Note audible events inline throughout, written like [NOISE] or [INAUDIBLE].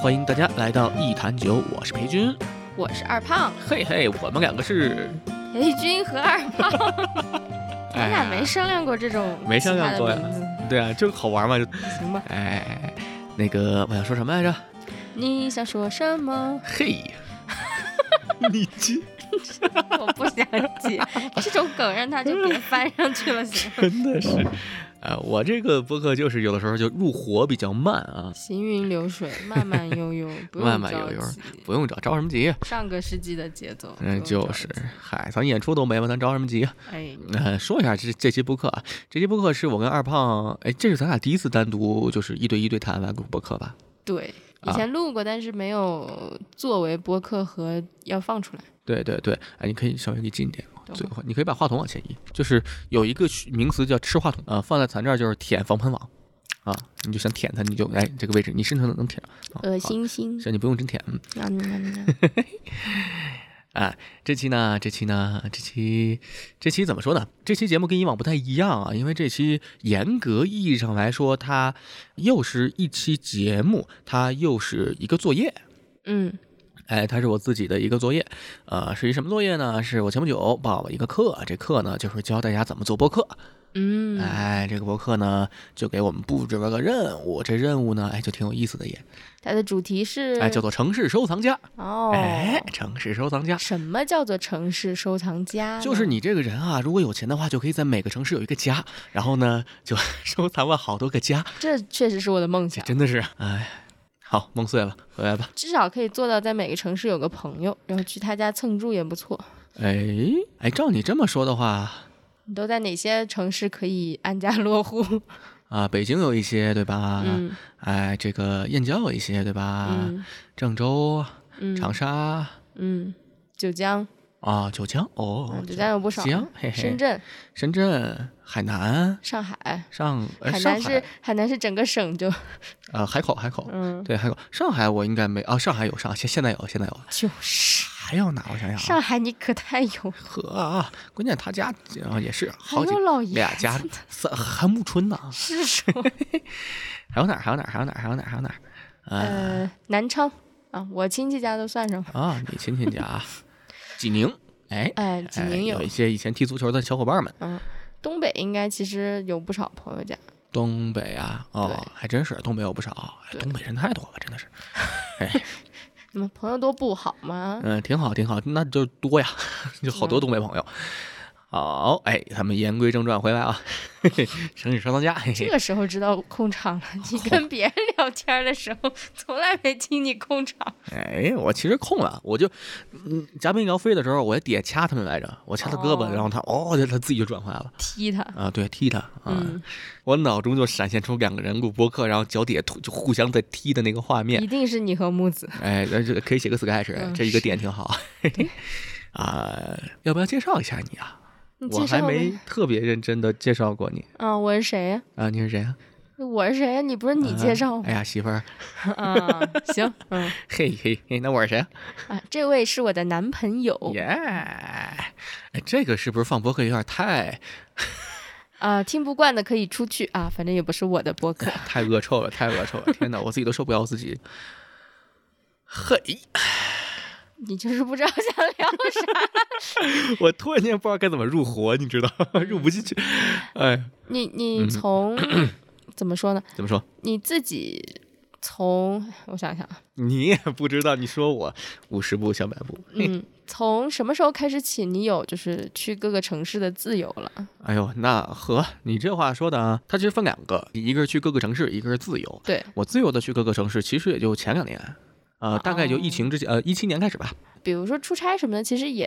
欢迎大家来到一坛酒，我是裴军。我是二胖，嘿嘿，我们两个是裴军和二胖，[LAUGHS] 咱俩没商量过这种哎没商量过呀对啊，这个好玩嘛？就行吧？哎，那个我想说什么来着？你想说什么？嘿，[LAUGHS] 你这我不想接这种梗，让他就别翻上去了，行吗？[LAUGHS] 真的是，呃，我这个播客就是有的时候就入火比较慢啊，行云流水，慢慢悠悠，不用慢慢悠悠不用着着什么急？上个世纪的节奏，嗯，就是，嗨，咱演出都没了，咱着什么急啊？哎，呃，说一下这这期播客啊，这期播客是我跟二胖，哎，这是咱俩第一次单独就是一对一对谈完录播客吧？对，以啊前录过，但是没有作为播客和要放出来。对对对，哎，你可以稍微离近一点，最后你可以把话筒往前移，就是有一个名词叫吃话筒啊、放在咱这儿就是舔防喷网啊，你就想舔它，你就哎这个位置你伸手能舔恶好心心，行你不用真舔，嗯。[LAUGHS] 啊，这期呢，这期呢，这期这期怎么说呢？这期节目跟以往不太一样啊，因为这期严格意义上来说，它又是一期节目，它又是一个作业。嗯，哎，它是我自己的一个作业，呃，是一什么作业呢？是我前不久报了一个课，这课呢就是教大家怎么做播客。嗯，哎，这个播客呢就给我们布置了个任务，这任务呢，哎，就挺有意思的也，它的主题是哎，叫做城市收藏家。哦，哎，城市收藏家。什么叫做城市收藏家？就是你这个人啊，如果有钱的话，就可以在每个城市有一个家，然后呢，就 [LAUGHS] 收藏了好多个家，这确实是我的梦想，真的是，哎，好，梦碎了，回来吧。至少可以做到在每个城市有个朋友，然后去他家蹭住也不错。哎，哎，照你这么说的话，你都在哪些城市可以安家落户？啊，北京有一些，对吧？嗯哎，这个燕郊有一些，对吧？嗯郑州、嗯长沙嗯，九江，啊，九江哦嗯，九江有不少。行，嘿嘿，深、圳、深圳、海南、上海，上呃海上海南是海南是整个省就呃海口海口，嗯，对海口，上海我应该没啊，上海有上现现在有现在有，就是还有哪？我想想啊，上海，你可太有 [LAUGHS] 呵啊，关键他家啊也是好几有老爷俩家子呢三还木春呢，[LAUGHS] 是 [LAUGHS] 说还有哪儿？还有哪儿？还有哪儿？还有哪儿？还有哪儿？呃呃南昌啊，我亲戚家都算上吧。啊，你亲戚家啊，济宁，哎。哎，济哎宁有一些以前踢足球的小伙伴们，嗯，东北应该其实有不少朋友家。东北啊，哦，还真是东北有不少，哎东北人太多了，真的是，[LAUGHS] 哎，你们朋友多不好吗？嗯，挺好，挺好，那就多呀，[LAUGHS] 就好多东北朋友。好，哎，咱们言归正传，回来啊，嘿 [LAUGHS] 嘿城市收藏家，[LAUGHS] 这个时候知道控场了。[LAUGHS] 你跟别人聊天的时候，从来没听你控场。哎，我其实控了，我就，嗯，嘉宾聊飞的时候，我在底下掐他们来着，我掐他胳膊，哦然后他，哦，他自己就转回来了，踢他，啊，对，踢他，啊，嗯，我脑中就闪现出两个人录播客，然后脚底下突就互相在踢的那个画面一，定是你和木子。哎，那这可以写个 sketch，、嗯这一个点挺好。啊，要不要介绍一下你啊？你我还没特别认真的介绍过你啊，我是谁呀？啊，你是谁啊？我是谁呀？你不是你介绍吗？哎呀，媳妇儿，[LAUGHS] 啊，行，嗯嘿嘿嘿，那我是谁啊？啊，这位是我的男朋友耶、哎，这个是不是放播客有点太啊，听不惯的可以出去啊，反正也不是我的播客。太恶臭了，太恶臭了！天哪，我自己都受不了我自己。嘿，你就是不知道想聊啥。[LAUGHS] 我突然间不知道该怎么入活，你知道，入不进去。[LAUGHS] 哎，你你嗯从 [COUGHS] 怎么说呢？怎么说？你自己从我想想啊，你也不知道，你说我五十步笑百步。嗯，从什么时候开始起，你有就是去各个城市的自由了？哎呦，那和你这话说的啊，它其实分两个，一个是去各个城市，一个是自由。对，我自由的去各个城市，其实也就前两年，呃，大概就疫情之前，呃，一七年开始吧。比如说出差什么的，其实也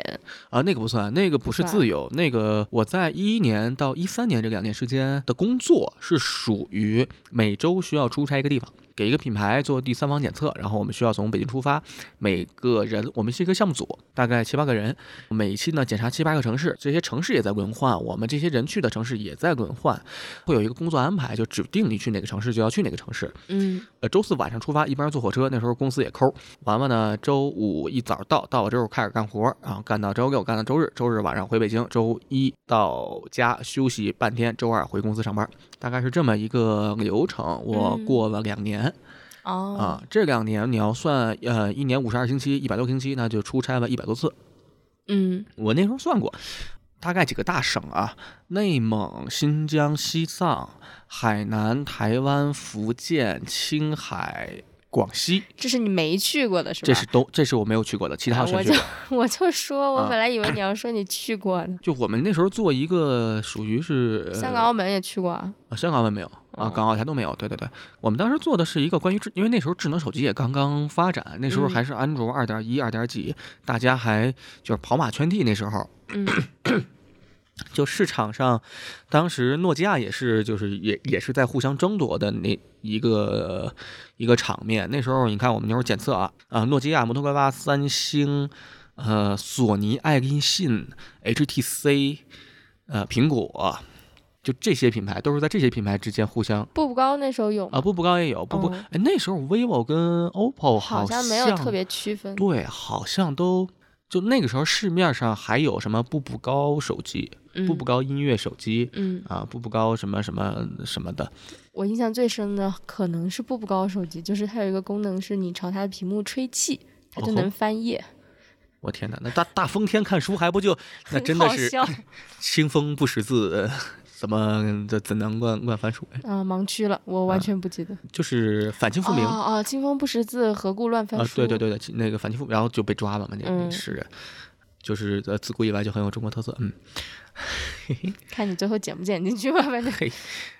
啊、那个不算，那个不是自由，那个我在一一年到一三年这两年时间的工作是属于每周需要出差一个地方，给一个品牌做第三方检测，然后我们需要从北京出发，每个人我们是一个项目组，大概七八个人，每一期呢检查七八个城市，这些城市也在轮换，我们这些人去的城市也在轮换，会有一个工作安排，就指定你去哪个城市就要去哪个城市。嗯呃，周四晚上出发，一般是坐火车，那时候公司也抠。完了呢，周五一早到，到了之后开始干活，然后干到周六，干到周日，周日晚上回北京，周一到家休息半天，周二回公司上班，大概是这么一个流程。我嗯过了两年，哦，啊。这两年你要算，呃，一年五十二星期，一百多星期，那就出差了一百多次。嗯我那时候算过，大概几个大省啊，内蒙、新疆、西藏、海南、台湾、福建、青海、广西，这是你没去过的是吧？这是都这是我没有去过的，其他啊我就我就说，[LAUGHS] 我啊本来以为你要说你去过呢。就我们那时候做一个属于是、呃、香港、澳门也去过啊。啊，香港、澳门没有啊，哦港澳台都没有。对对对，我们当时做的是一个关于智，因为那时候智能手机也刚刚发展，那时候嗯还是安卓二点一、二点几，大家还就是跑马圈地那时候。嗯 [CLEARS THROAT] 就市场上，当时诺基亚也是，就是也也是在互相争夺的那一个一个场面。那时候你看，我们那时候检测啊啊，诺基亚、摩托罗拉、三星、呃，索尼、爱立信、HTC、呃，苹果，就这些品牌都是在这些品牌之间互相步步高那时候有吗？啊，步步高也有，步步哦哎，那时候 vivo 跟 OPPO 好像像没有特别区分。对，好像都就那个时候市面上还有什么步步高手机、嗯步步高音乐手机嗯，啊，步步高什么什么什么的，我印象最深的可能是步步高手机，就是它有一个功能是你朝它的屏幕吹气，它就能翻页，我天哪，那大大风天看书还不就那真的是 [LAUGHS] 清风不识字，怎么这怎能乱乱翻书？啊！盲区了，我完全不记得。就是反清复明。哦哦，清风不识字，何故乱翻啊，书？对对对对，那个反清复，然后就被抓了嘛，那那嗯诗人，就是呃自古以来就很有中国特色，嗯，[LAUGHS] 看你最后剪不剪进去吧，反正。嘿，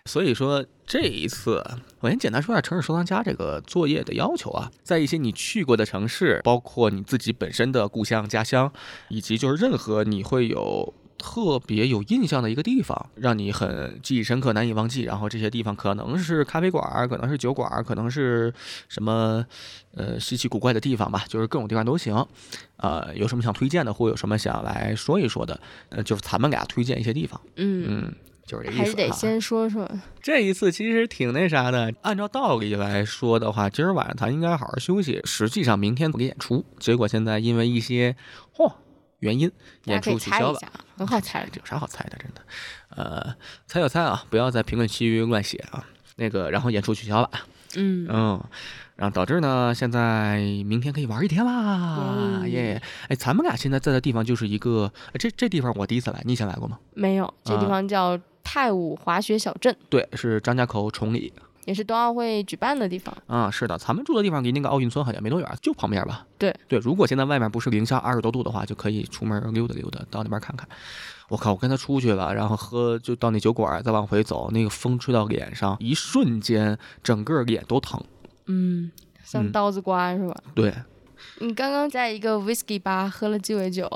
所以说这一次，我先简单说一下城市收藏家这个作业的要求啊，在一些你去过的城市，包括你自己本身的故乡、家乡，以及就是任何你会有。特别有印象的一个地方，让你很记忆深刻、难以忘记。然后这些地方可能是咖啡馆儿，可能是酒馆儿，可能是什么呃稀奇古怪的地方吧，就是各种地方都行。呃，有什么想推荐的，或有什么想来说一说的，呃，就是咱们俩推荐一些地方。嗯，嗯，就是这意思、啊。还是得先说说。这一次其实挺那啥的，按照道理来说的话，今儿晚上咱应该好好休息。实际上明天不给演出，结果现在因为一些嚯、原因，演出取消了。很好猜有啥好猜的？真的，呃，猜就猜啊，不要在评论区乱写啊。那个，然后演出取消了，嗯，嗯，然后导致呢，现在明天可以玩一天啦，耶耶！哎，咱们俩现在在的地方就是一个，哎这这地方我第一次来，你以前来过吗？没有，这地啊方叫太武滑雪小镇，对，是张家口崇礼。也是冬奥会举办的地方。啊，是的，咱们住的地方离那个奥运村好像没多远，就旁边吧。对对，如果现在外面不是零下二十多度的话，就可以出门溜达溜达，到那边看看。我靠，我跟他出去了，然后喝就到那酒馆，再往回走，那个风吹到脸上，一瞬间整个脸都疼。嗯，像嗯刀子刮是吧？对，你刚刚在一个 whisky 吧喝了鸡尾酒，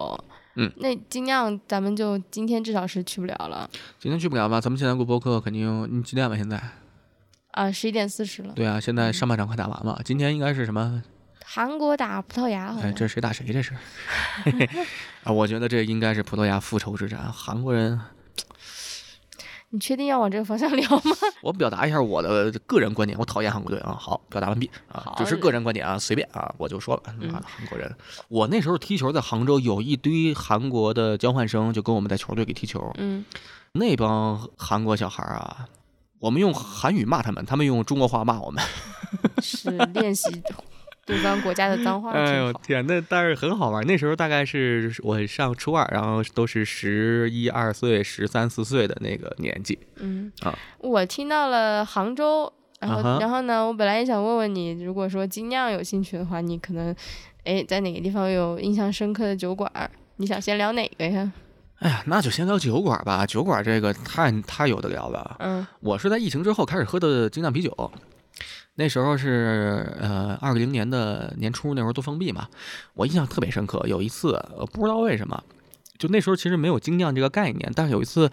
嗯，那尽量咱们就今天至少是去不了了今天去不了吧？咱们现在录播客肯定，你几点了？现在？啊，十一点四十了。对啊，现在上半场快打完了，今天应该是什么？韩国打葡萄牙好哎，像，这谁打谁？这是？[LAUGHS] 啊，我觉得这应该是葡萄牙复仇之战，韩国人。你确定要往这个方向聊吗？[LAUGHS] 我表达一下我的个人观点，我讨厌韩国队啊。好，表达完毕啊，只是个人观点啊，随便啊，我就说了，嗯妈的韩国人。我那时候踢球在杭州，有一堆韩国的交换生，就跟我们在球队里踢球。嗯，那帮韩国小孩儿啊，我们用韩语骂他们，他们用中国话骂我们。[LAUGHS] 是练习对方国家的脏话，哎呦。天，那但是很好玩。那时候大概是我上初二，然后都是十一二岁、十三四岁的那个年纪。嗯啊，我听到了杭州，然后、然后呢，我本来也想问问你，如果说精酿有兴趣的话，你可能哎在哪个地方有印象深刻的酒馆？你想先聊哪个呀？哎呀，那就先聊酒馆吧。酒馆这个太太有的聊了。嗯我是在疫情之后开始喝的精酿啤酒，那时候是呃二零年的年初，那时候都封闭嘛，我印象特别深刻。有一次，呃，不知道为什么，就那时候其实没有精酿这个概念，但是有一次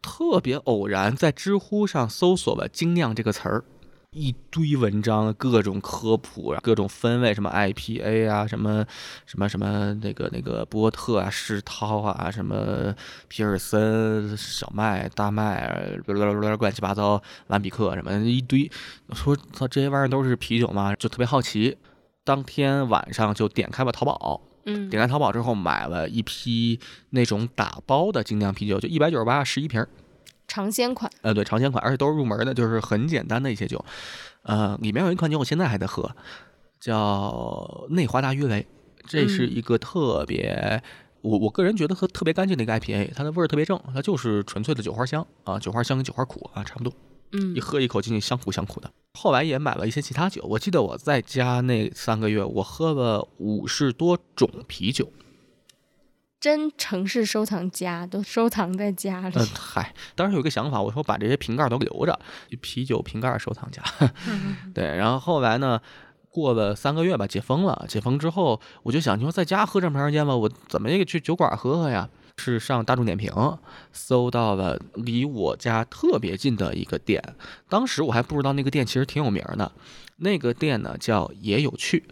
特别偶然在知乎上搜索了“精酿”这个词儿。一堆文章，各种科普，各种分类，什么 IPA 啊，什么什么什么那个那个波特啊、世涛啊，什么皮尔森、小麦、大麦，乱七八糟，兰比克什么一堆。说操，这些玩意儿都是啤酒嘛？就特别好奇。当天晚上就点开了淘宝，嗯点开淘宝之后买了一批那种打包的精酿啤酒，就一百九十八十一瓶儿，尝鲜款，呃，对，尝鲜款，而且都是入门的，就是很简单的一些酒。呃，里面有一款酒我现在还在喝，叫内华达鱼雷，这是一个特别，我我个人觉得喝特别干净的一个 IPA，它的味儿特别正，它就是纯粹的酒花香啊，酒花香跟酒花苦啊差不多，嗯一喝一口进去香苦香苦的。后来也买了一些其他酒，我记得我在家那三个月，我喝了五十多种啤酒。真城市收藏家都收藏在家里。嗯，嗨，当时有一个想法，我说把这些瓶盖都留着，啤酒瓶盖收藏家。[LAUGHS] 对，然后后来呢，过了三个月吧，解封了。解封之后，我就想，你说在家喝这么长时间吧，我怎么也去酒馆喝喝呀？是上大众点评搜到了离我家特别近的一个店，当时我还不知道那个店其实挺有名的。那个店呢叫也有趣，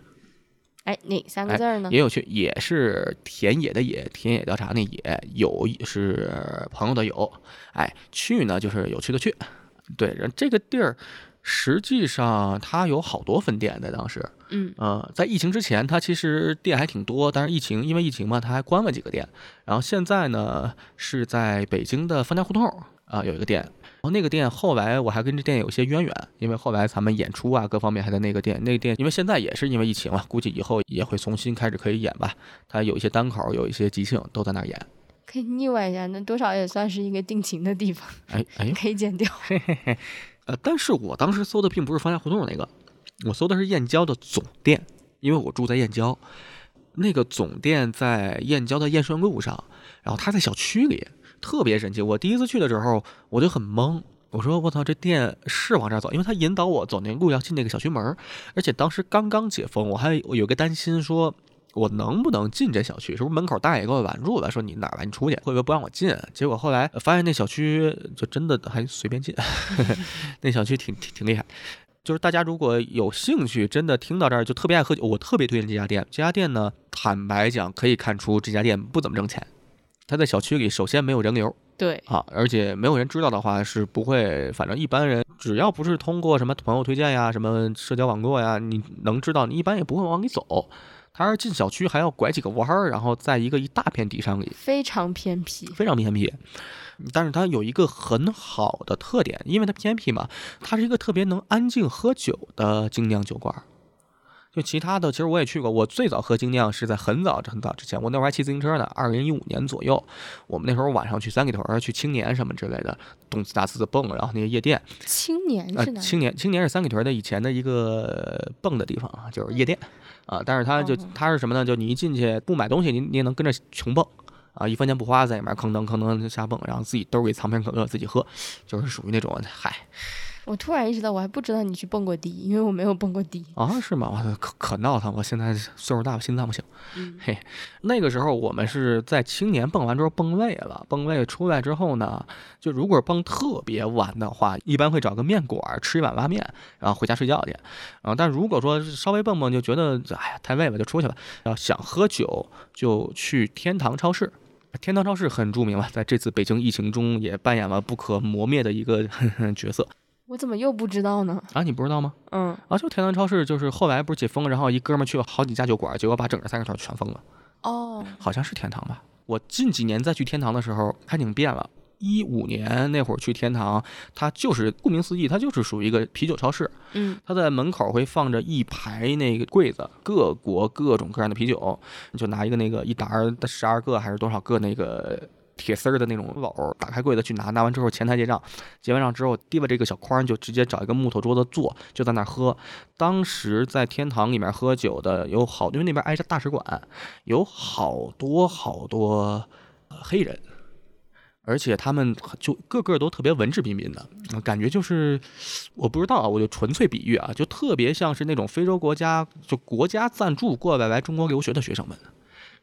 哎，哪三个字儿呢？也有去，也是田野的野，田野调查那野，有是朋友的友，哎，去呢就是有趣的去。对，然后这个地儿实际上它有好多分店在当时，嗯呃，在疫情之前，它其实店还挺多，但是疫情因为疫情嘛，它还关了几个店。然后现在呢是在北京的方家胡同啊、有一个店，然后那个店后来我还跟这店有些渊源，因为后来咱们演出啊各方面还在那个店，那个店因为现在也是因为疫情嘛，估计以后也会重新开始可以演吧。它有一些单口，有一些即兴都在那儿演。可以腻歪一下，那多少也算是一个定情的地方，哎 [LAUGHS] 哎，可以剪掉。呃，但是我当时搜的并不是方家胡同那个，我搜的是燕郊的总店，因为我住在燕郊，那个总店在燕郊的燕顺路上，然后它在小区里，特别神奇。我第一次去的时候，我就很懵，我说我操，这店是往这儿走，因为他引导我走那路要进那个小区门儿，而且当时刚刚解封，我还有个担心说。我能不能进这小区？是不是门口大爷给我拦住了，说你哪来？你出去，会不会不让我进？结果后来发现那小区就真的还随便进，[LAUGHS] 那小区挺挺挺厉害。就是大家如果有兴趣，真的听到这儿就特别爱喝酒，我特别推荐这家店。这家店呢，坦白讲可以看出这家店不怎么挣钱。它在小区里首先没有人流对，啊，而且没有人知道的话是不会，反正一般人只要不是通过什么朋友推荐呀、什么社交网络呀，你能知道，你一般也不会往里走。他是进小区还要拐几个弯儿，然后在一个一大片地上里，非常偏僻。非常偏僻。但是它有一个很好的特点，因为它偏僻嘛，它是一个特别能安静喝酒的精酿酒馆儿。就其他的，其实我也去过。我最早喝精酿是在很早很早之前，我那会儿还骑自行车呢，二零一五年左右。我们那时候晚上去三里屯、去青年什么之类的，动次打次的蹦，然后那些夜店，青年啊是，哪？青年青年是三里屯的以前的一个蹦的地方啊，就是夜店啊。但是它就哦它是什么呢？就你一进去不买东西，你你也能跟着穷蹦啊，一分钱不花，在里面吭噔吭噔瞎蹦，然后自己兜里藏瓶可乐自己喝，就是属于那种嗨我突然意识到，我还不知道你去蹦过迪，因为我没有蹦过迪。啊是吗？我可可闹腾，我现在岁数大了，心脏不行。嗯嘿，那个时候我们是在青年蹦完之后蹦累了，蹦累出来之后呢，就如果蹦特别晚的话，一般会找个面馆儿吃一碗拉面，然后回家睡觉去。啊，但如果说是稍微蹦蹦，就觉得哎呀太累了，就出去吧。要想喝酒，就去天堂超市。天堂超市很著名了，在这次北京疫情中也扮演了不可磨灭的一个 [LAUGHS] 角色我怎么又不知道呢？啊！你不知道吗？嗯，啊，就天堂超市，就是后来不是解封，然后一哥们儿去了好几家酒馆，结果把整个三里屯全封了。哦，好像是天堂吧。我近几年再去天堂的时候，还挺变了。一五年那会儿去天堂，它就是顾名思义，它就是属于一个啤酒超市。嗯，它在门口会放着一排那个柜子，各国各种各样的啤酒，你就拿一个那个一打儿的十二个还是多少个那个铁丝儿的那种篓，打开柜子去拿，拿完之后前台结账，结完账之后提了这个小筐，就直接找一个木头桌子坐，就在那儿喝。当时在天堂里面喝酒的有好，因为那边挨着大使馆，有好多好多黑人。而且他们就个个都特别文质彬彬的，感觉就是我不知道啊，我就纯粹比喻啊，就特别像是那种非洲国家就国家赞助过来来中国留学的学生们。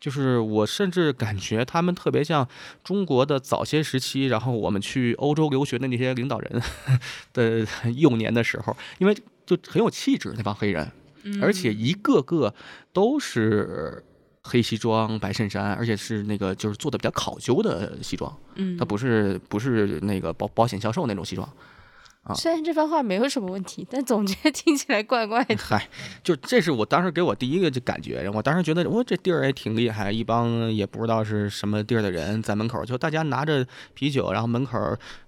就是我甚至感觉他们特别像中国的早些时期，然后我们去欧洲留学的那些领导人的 [LAUGHS] 幼年的时候，因为就很有气质那帮黑人，而且一个个都是黑西装、白衬衫，而且是那个就是做的比较考究的西装，嗯，它不是不是那个保保险销售那种西装。啊虽然这番话没有什么问题，但总觉得听起来怪怪的。嗨，就这是我当时给我第一个就感觉，我当时觉得我这地儿也挺厉害，一帮也不知道是什么地儿的人在门口，就大家拿着啤酒，然后门口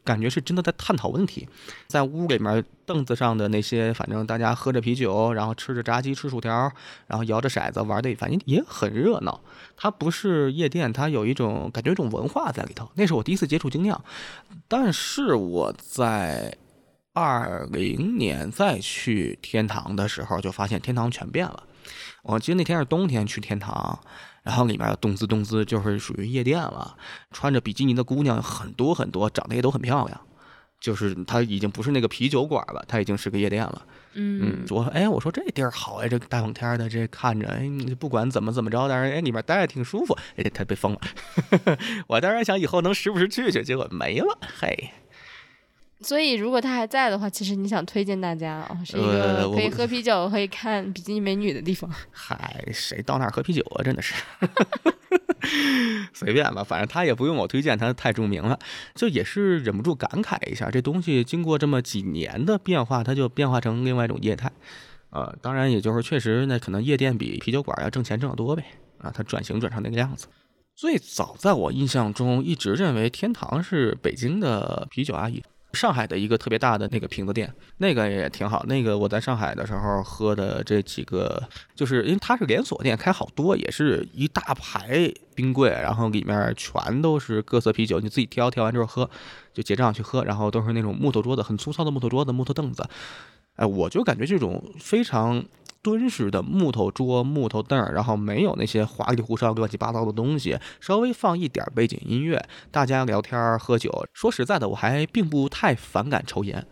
感觉是真的在探讨问题，在屋里面凳子上的那些，反正大家喝着啤酒，然后吃着炸鸡、吃薯条，然后摇着骰子玩的，反正也很热闹。它不是夜店，它有一种感觉，一种文化在里头。那是我第一次接触精酿，但是我在。二零年再去天堂的时候，就发现天堂全变了。我记得那天是冬天去天堂，然后里面动滋动滋，就是属于夜店了。穿着比基尼的姑娘很多很多，长得也都很漂亮。就是它已经不是那个啤酒馆了，它已经是个夜店了。嗯，我哎，我说这地儿好哎，这大冷天的，这看着哎，你不管怎么怎么着，但是哎里面待着挺舒服。哎，他被封了。[LAUGHS] 我当然想以后能时不时去去，结果没了。嘿。所以，如果他还在的话，其实你想推荐大家啊，是一个可以喝啤酒、可以看比基尼美女的地方。[LAUGHS] 嗨，谁到那儿喝啤酒啊？真的是，[LAUGHS] 随便吧，反正他也不用我推荐，他太著名了。就也是忍不住感慨一下，这东西经过这么几年的变化，它就变化成另外一种业态。呃，当然，也就是确实，那可能夜店比啤酒馆要挣钱挣得多呗。啊，它转型转成那个样子。最早在我印象中，一直认为天堂是北京的啤酒阿姨。上海的一个特别大的那个瓶子店，那个也挺好。那个我在上海的时候喝的这几个，就是因为它是连锁店，开好多，也是一大排冰柜，然后里面全都是各色啤酒，你自己挑，挑完之后喝，就结账去喝。然后都是那种木头桌子，很粗糙的木头桌子、木头凳子。哎，我就感觉这种非常。敦实的木头桌、木头凳，然后没有那些花里胡哨、乱七八糟的东西，稍微放一点背景音乐，大家聊天喝酒。说实在的，我还并不太反感抽烟，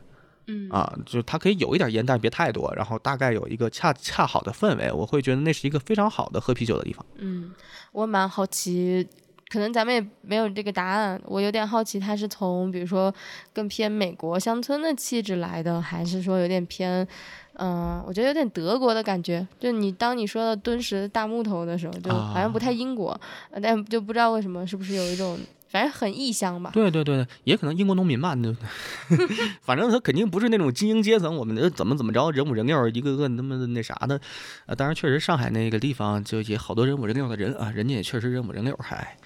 嗯啊，就它可以有一点烟，但是别太多，然后大概有一个恰恰好的氛围，我会觉得那是一个非常好的喝啤酒的地方。嗯，我蛮好奇，可能咱们也没有这个答案。我有点好奇，它是从比如说更偏美国乡村的气质来的，还是说有点偏？嗯，我觉得有点德国的感觉。就你当你说到敦实的大木头的时候，就好像不太英国，但就不知道为什么，是不是有一种反正很异乡吧？对对对，也可能英国农民嘛，就 [LAUGHS] 反正他肯定不是那种精英阶层。我们的怎么怎么着，人五人六，一个个那么那啥的。呃，当然确实上海那个地方就也好多人五人六的人啊，人家也确实人五人六，还。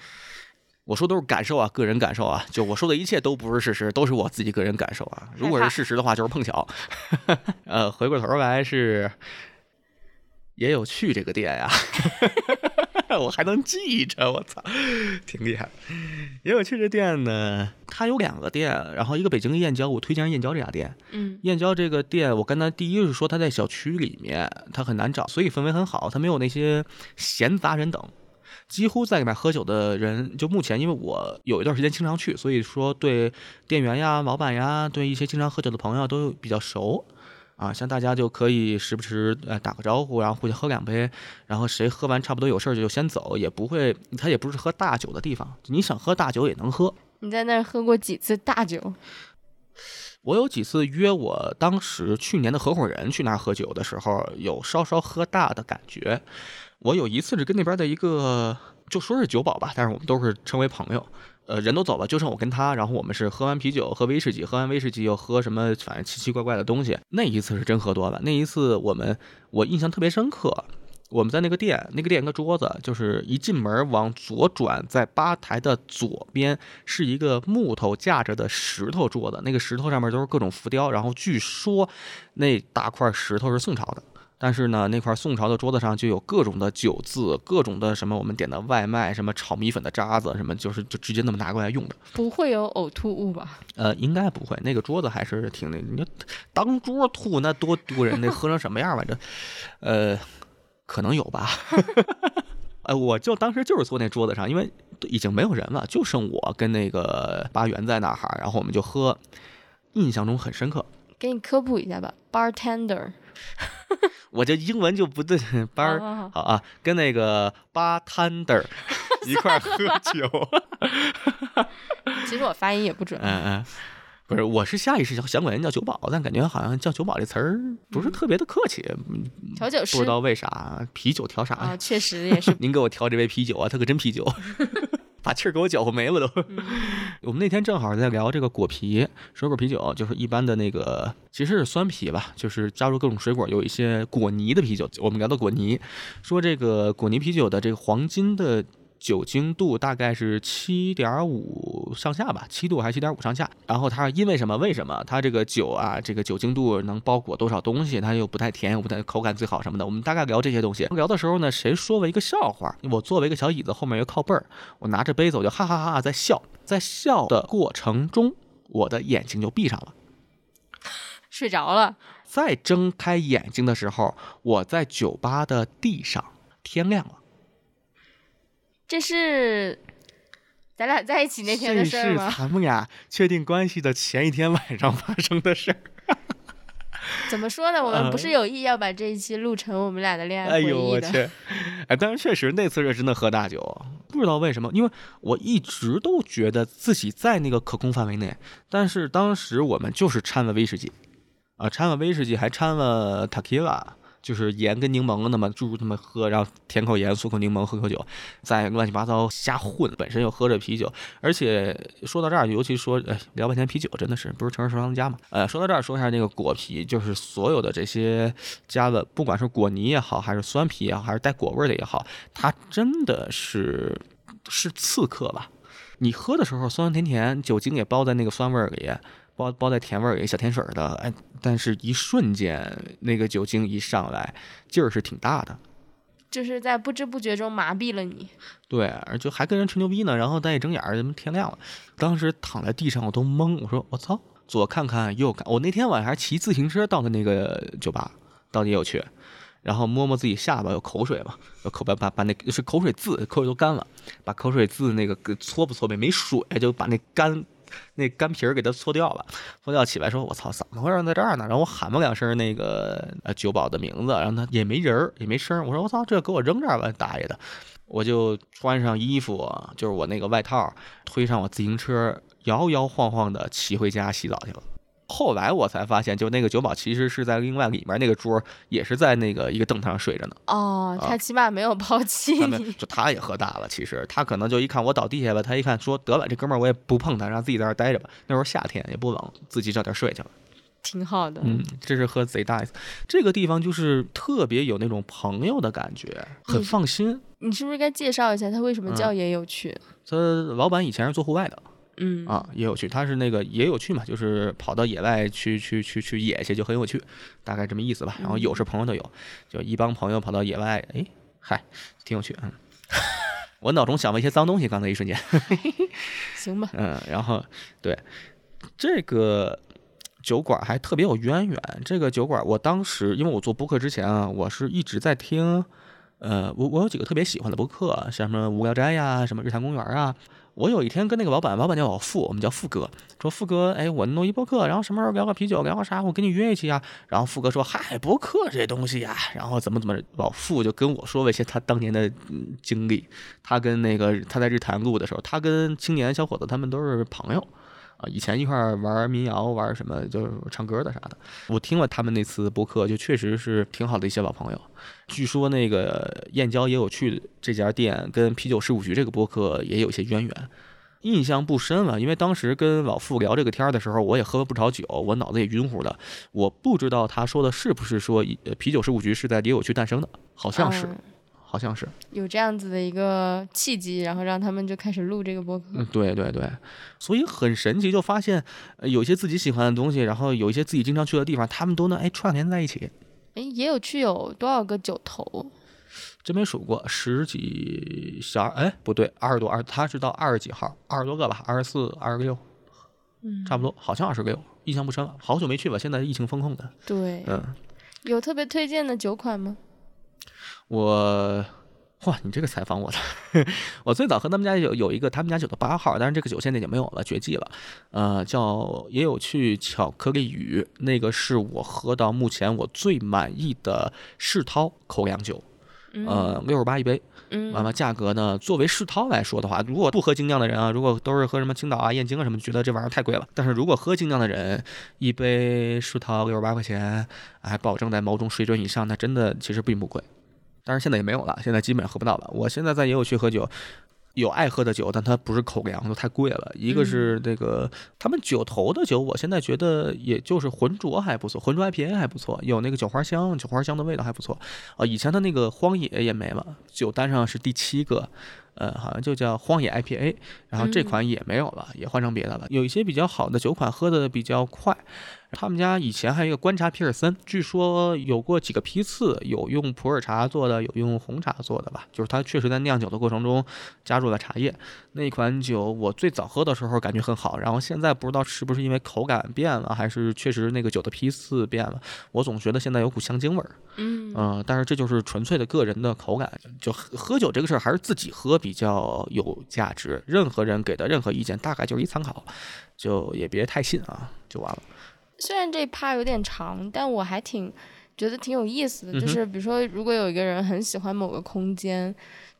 我说都是感受啊，个人感受啊，就我说的一切都不是事实，都是我自己个人感受啊。如果是事实的话，就是碰巧。[LAUGHS] 呃，回过头来是也有去这个店呀，[LAUGHS] 我还能记着，我操，挺厉害。也有去这店呢，它有两个店，然后一个北京燕郊，我推荐燕郊这家店。嗯，燕郊这个店，我刚才第一是说它在小区里面，它很难找，所以氛围很好，它没有那些闲杂人等。几乎在里面喝酒的人，就目前，因为我有一段时间经常去，所以说对店员呀、老板呀，对一些经常喝酒的朋友都比较熟，啊，像大家就可以时不时呃打个招呼，然后互相喝两杯，然后谁喝完差不多有事儿就先走，也不会，他也不是喝大酒的地方，你想喝大酒也能喝。你在那儿喝过几次大酒？我有几次约我当时去年的合伙人去那儿喝酒的时候，有稍稍喝大的感觉。我有一次是跟那边的一个，就说是酒保吧，但是我们都是称为朋友。呃，人都走了，就剩我跟他，然后我们是喝完啤酒，喝威士忌，喝完威士忌又喝什么，反正奇奇怪怪的东西。那一次是真喝多了。那一次我们我印象特别深刻，我们在那个店，那个店一个桌子，就是一进门往左转，在吧台的左边是一个木头架着的石头桌子，那个石头上面都是各种浮雕，然后据说那大块石头是宋朝的。但是呢，那块宋朝的桌子上就有各种的酒渍，各种的什么我们点的外卖，什么炒米粉的渣子，什么就是就直接那么拿过来用的。不会有呕吐物吧？呃，应该不会。那个桌子还是挺那，你当桌吐那多丢人，那喝成什么样来着？呃，可能有吧。哎，[LAUGHS] 我就当时就是坐那桌子上，因为已经没有人了，就剩我跟那个八元在那儿，然后我们就喝，印象中很深刻。给你科普一下吧，bartender。我这英文就不对，班儿好啊，跟那个 bartender 一块喝 [LAUGHS] 酒。其实我发音也不准。嗯嗯，不是，我是下意识想管人叫酒保，但感觉好像叫酒保这词儿不是特别的客气。调酒师不知道为啥，啤酒调啥呀？啊，确实也是。[LAUGHS] 您给我调这杯啤酒啊，它可真啤酒。[LAUGHS] 把气儿给我搅和没了都，我们那天正好在聊这个果啤水果啤酒，就是一般的那个，其实是酸啤吧，就是加入各种水果，有一些果泥的啤酒。我们聊到果泥，说这个果泥啤酒的这个黄金的。酒精度大概是七点五上下吧，七度还是七点五上下。然后它因为什么？为什么它这个酒啊，这个酒精度能包裹多少东西？它又不太甜，又不太口感最好什么的。我们大概聊这些东西。聊的时候呢，谁说了一个笑话？我作为一个小椅子后面一个靠背儿，我拿着杯子我就哈哈哈哈在笑。在笑的过程中，我的眼睛就闭上了，[LAUGHS] 睡着了。再睁开眼睛的时候，我在酒吧的地上，天亮了。这是咱俩在一起那天的事吗？是咱们俩确定关系的前一天晚上发生的事儿。[LAUGHS] 怎么说呢？我们不是有意要把这一期录成我们俩的恋爱回忆的。哎呦我去！哎，但是确实那次是真的喝大酒，不知道为什么，因为我一直都觉得自己在那个可控范围内，但是当时我们就是掺了威士忌，啊，掺了威士忌，还掺了 tequila。就是盐跟柠檬那么注入他们喝，然后舔口盐，漱口柠檬，喝口酒，再乱七八糟瞎混。本身又喝着啤酒，而且说到这儿，尤其说，哎，聊半天啤酒，真的是不是城市收藏家嘛？呃，说到这儿，说一下那个果啤，就是所有的这些加的，不管是果泥也好，还是酸啤也好，还是带果味的也好，它真的是是刺客吧？你喝的时候酸酸甜甜，酒精也包在那个酸味里。包包在甜味儿，小甜水儿的，哎，但是一瞬间那个酒精一上来，劲儿是挺大的，就是在不知不觉中麻痹了你。对，就还跟人吹牛逼呢，然后再一睁眼，怎么天亮了？当时躺在地上我都懵，我说我操，左看看右看，我那天晚上还骑自行车到的那个酒吧，到底有去，然后摸摸自己下巴有口水嘛，有口把把把那是口水渍，口水都干了，把口水渍那个搓不搓呗？没水就把那干。那干皮儿给它搓掉了，搓掉起来说：“我操，怎么回事在这儿呢？”然后我喊了两声那个呃酒保的名字，然后他也没人儿，也没声。我说：“我操，这给我扔这儿吧，大爷的！”我就穿上衣服，就是我那个外套，推上我自行车，摇摇晃晃的骑回家洗澡去了。后来我才发现，就那个酒保其实是在另外里面那个桌，也是在那个一个凳子上睡着呢。哦，他起码没有抛弃你。就他也喝大了，其实他可能就一看我倒地下了，他一看说得了，这哥们儿我也不碰他，让自己在那待着吧。那时候夏天也不冷，自己找地睡去了。挺好的。嗯，这是喝贼大一次。这个地方就是特别有那种朋友的感觉，很放心。你是不是该介绍一下他为什么叫也有趣？他老板以前是做户外的。嗯啊，也有趣，他是那个也有趣嘛，就是跑到野外去去去去野去，就很有趣，大概这么意思吧。然后有是朋友都有，就一帮朋友跑到野外，哎，嗨，挺有趣。嗯，[LAUGHS] 我脑中想了一些脏东西，刚才一瞬间。[LAUGHS] 行吧。嗯，然后对这个酒馆还特别有渊源。这个酒馆，我当时因为我做播客之前啊，我是一直在听，呃，我我有几个特别喜欢的播客，像什么无聊斋呀，什么日坛公园啊。我有一天跟那个老板，老板叫老付，我们叫富哥，说富哥，哎，我弄一博客，然后什么时候聊个啤酒，聊个啥，我跟你约一起啊。然后富哥说，嗨，博客这东西呀，然后怎么怎么，老富就跟我说了一些他当年的经历，他跟那个他在日坛录的时候，他跟青年小伙子他们都是朋友。啊，以前一块儿玩民谣，玩什么就是唱歌的啥的。我听了他们那次播客，就确实是挺好的一些老朋友。据说那个燕郊也有去这家店，跟啤酒事务局这个播客也有些渊源。印象不深了，因为当时跟老傅聊这个天儿的时候，我也喝了不少酒，我脑子也晕乎的。我不知道他说的是不是说啤酒事务局是在也有去诞生的，好像是。好像是有这样子的一个契机，然后让他们就开始录这个播客。嗯，对对对，所以很神奇，就发现有些自己喜欢的东西，然后有一些自己经常去的地方，他们都能哎串联在一起。哎，也有去有多少个酒头？真没数过，十几小哎不对，二十多二，他是到二十几号，二十多个吧，二十四、二十六，嗯，差不多，好像二十六，印象不深了，好久没去吧，现在疫情封控的。对，嗯，有特别推荐的酒款吗？我，哇，你这个采访我的，[LAUGHS] 我最早喝他们家有有一个他们家酒的八号，但是这个酒现在已经没有了，绝迹了。呃，叫也有去巧克力雨，那个是我喝到目前我最满意的世涛口粮酒，呃，六十八一杯。嗯，完了价格呢？作为世涛来说的话，如果不喝精酿的人啊，如果都是喝什么青岛啊、燕京啊什么，觉得这玩意儿太贵了。但是如果喝精酿的人，一杯世涛六十八块钱，还保证在某种水准以上，那真的其实并不贵。但是现在也没有了，现在基本上喝不到了。我现在在也有去喝酒，有爱喝的酒，但它不是口粮，都太贵了。一个是那个他们酒头的酒，我现在觉得也就是浑浊还不错，浑浊 IPA 还不错，有那个酒花香，酒花香的味道还不错。啊，以前的那个荒野也没了，酒单上是第七个。呃，好像就叫荒野 IPA，然后这款也没有了，也换成别的了。有一些比较好的酒款，喝的比较快。他们家以前还有一个观察皮尔森，据说有过几个批次，有用普洱茶做的，有用红茶做的吧。就是它确实在酿酒的过程中加入了茶叶。那款酒我最早喝的时候感觉很好，然后现在不知道是不是因为口感变了，还是确实那个酒的批次变了，我总觉得现在有股香精味儿。嗯但是这就是纯粹的个人的口感。就喝喝酒这个事儿，还是自己喝比较有价值。任何人给的任何意见，大概就是一参考，就也别太信啊，就完了。虽然这趴有点长，但我还挺觉得挺有意思的。就是比如说，如果有一个人很喜欢某个空间。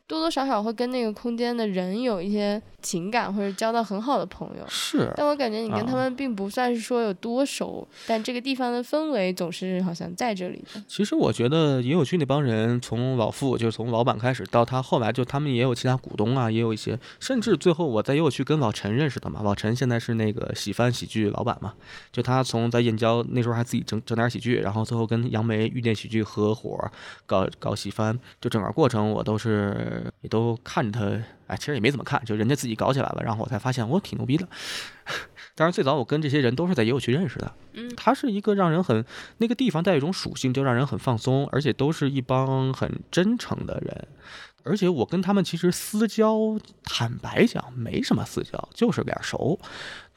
多多少少会跟那个空间的人有一些情感，或者交到很好的朋友。是，但我感觉你跟他们并不算是说有多熟，但这个地方的氛围总是好像在这里的。其实我觉得也有趣那帮人，从老傅就是从老板开始，到他后来就他们也有其他股东啊，也有一些，甚至最后我在也有去跟老陈认识的嘛。老陈现在是那个喜翻喜剧老板嘛，就他从在燕郊那时候还自己整整点喜剧，然后最后跟杨梅遇见喜剧合伙搞搞喜翻，就整个过程我都是。也都看着他，哎，其实也没怎么看，就人家自己搞起来了，然后我才发现我挺牛逼的。[LAUGHS] 当然，最早我跟这些人都是在野友区认识的。嗯，他是一个让人很那个地方带一种属性，就让人很放松，而且都是一帮很真诚的人。而且我跟他们其实私交，坦白讲没什么私交，就是脸熟。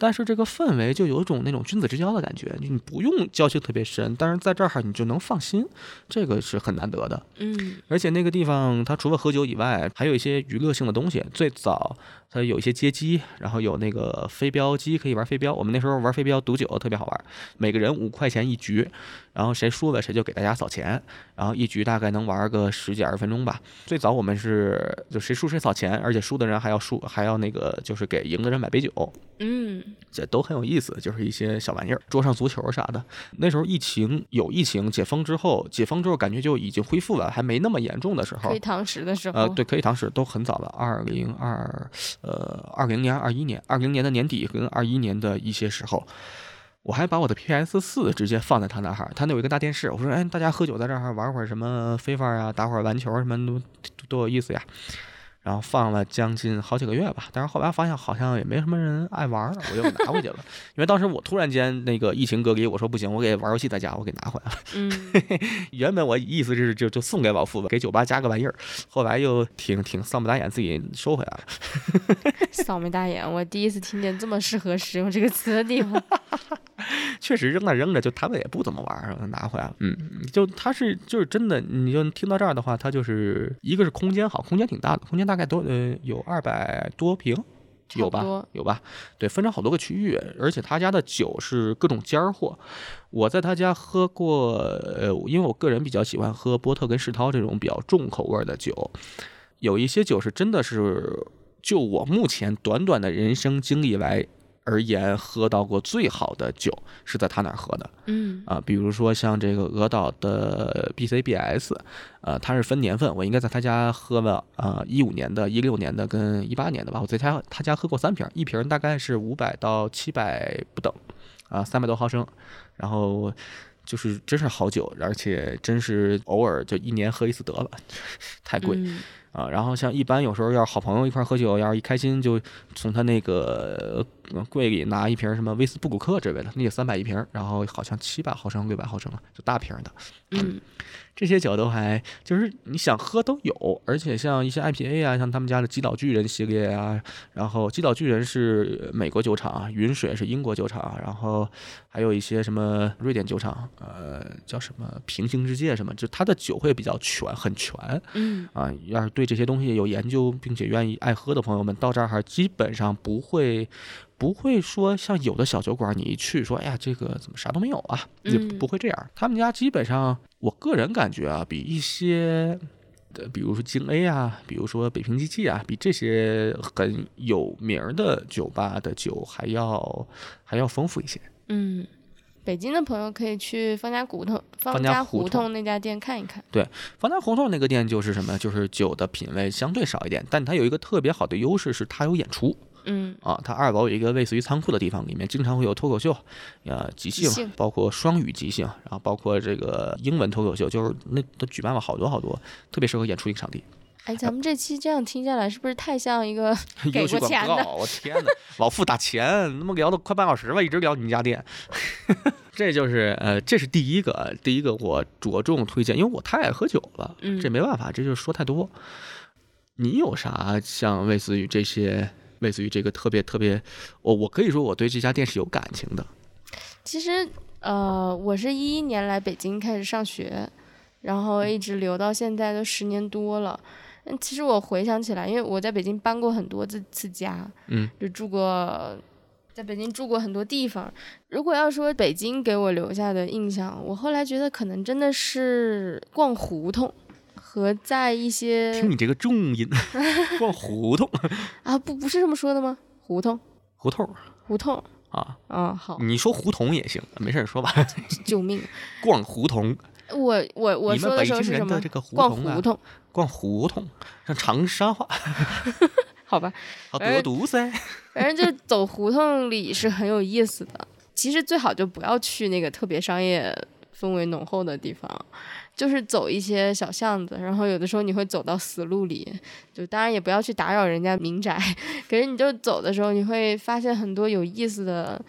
但是这个氛围就有一种那种君子之交的感觉，你不用交情特别深，但是在这儿你就能放心，这个是很难得的。嗯，而且那个地方它除了喝酒以外，还有一些娱乐性的东西。最早它有一些街机，然后有那个飞镖机可以玩飞镖。我们那时候玩飞镖赌酒特别好玩，每个人五块钱一局，然后谁输了谁就给大家扫钱，然后一局大概能玩个十几二十分钟吧。最早我们是就谁输谁扫钱，而且输的人还要输还要那个就是给赢的人买杯酒。嗯。这都很有意思，就是一些小玩意儿，桌上足球啥的。那时候疫情有疫情，解封之后，解封之后感觉就已经恢复了，还没那么严重的时候。可以堂食的时候。呃，对，可以堂食都很早了，二零二，呃，二零年、二一年、二零年的年底跟二一年的一些时候，我还把我的 PS 四直接放在他那儿，他那有一个大电视，我说，哎，大家喝酒在这儿玩会儿什么飞法啊，打会儿篮球什么都多有意思呀。然后放了将近好几个月吧，但是后来发现好像也没什么人爱玩，我就拿回去了。[LAUGHS] 因为当时我突然间那个疫情隔离，我说不行，我给玩游戏在家，我给拿回来了。嗯，[LAUGHS] 原本我意思是就就送给老傅吧，给酒吧加个玩意儿，后来又挺挺丧不打眼，自己收回来了。[LAUGHS] 丧眉大眼，我第一次听见这么适合使用这个词的地方。确实扔那扔着，就他们也不怎么玩，拿回来了。嗯，就他是就是真的，你就听到这儿的话，他就是一个是空间好，空间挺大的，空间大概多呃有二百多平，有吧有吧？对，分成好多个区域，而且他家的酒是各种尖儿货。我在他家喝过，呃，因为我个人比较喜欢喝波特跟世涛这种比较重口味的酒，有一些酒是真的是就我目前短短的人生经历来。而言，喝到过最好的酒是在他那儿喝的。嗯啊，比如说像这个鹅岛的 BCBS，呃，它是分年份，我应该在他家喝了啊，一五年的、一六年的跟一八年的吧。我在他他家喝过三瓶，一瓶大概是五百到七百不等，啊，三百多毫升，然后就是真是好酒，而且真是偶尔就一年喝一次得了，[LAUGHS] 太贵。啊，然后像一般有时候要是好朋友一块喝酒，要是一开心就从他那个柜里拿一瓶什么威斯布鲁克之类的，那也三百一瓶，然后好像七百毫升、六百毫升啊，就大瓶的。嗯。这些酒都还就是你想喝都有，而且像一些 IPA 啊，像他们家的基岛巨人系列啊，然后基岛巨人是美国酒厂啊，云水是英国酒厂，然后还有一些什么瑞典酒厂，呃，叫什么平行世界什么，就它的酒会比较全，很全。嗯啊，要是对这些东西有研究并且愿意爱喝的朋友们，到这儿还基本上不会。不会说像有的小酒馆，你一去说，哎呀，这个怎么啥都没有啊？也不会这样。他们家基本上，我个人感觉啊，比一些的，比如说京 A 啊，比如说北平机器啊，比这些很有名的酒吧的酒还要还要丰富一些。嗯，北京的朋友可以去方家胡同、方家家胡同那家店看一看。对方家胡同那个店就是什么？就是酒的品味相对少一点，但它有一个特别好的优势是它有演出嗯，啊。它二楼有一个类似于仓库的地方，里面经常会有脱口秀，呃，即兴，包括双语即兴，然后包括这个英文脱口秀，就是那都举办了好多好多，特别适合演出一个场地。哎，咱们这期这样听下来，是不是太像一个 [LAUGHS] 给过钱的告，我天哪，老付打钱，他妈聊了快半小时了，一直聊你们家店。[LAUGHS] 这就是呃，这是第一个，第一个我着重推荐，因为我太爱喝酒了，嗯这没办法，这就是说太多。你有啥像类似于这些，类似于这个特别特别，我我可以说我对这家店是有感情的。其实，呃，我是一一年来北京开始上学，然后一直留到现在都十年多了。嗯，其实我回想起来，因为我在北京搬过很多次次家，嗯，就住过，在北京住过很多地方。如果要说北京给我留下的印象，我后来觉得可能真的是逛胡同。和在一些听你这个重音，[LAUGHS] 逛胡同，啊不不是这么说的吗？胡同胡同胡同啊，啊好你说胡同也行，没事儿说吧。[LAUGHS] 救命！逛胡同，[LAUGHS] 我我我说的时候是什么逛胡同，逛胡同，像长沙话，好吧，好哎多毒噻。反正就走胡同里是很有意思的。其实最好就不要去那个特别商业氛围浓厚的地方，就是走一些小巷子，然后有的时候你会走到死路里，就当然也不要去打扰人家民宅，[LAUGHS] 可是你就走的时候，你会发现很多有意思的。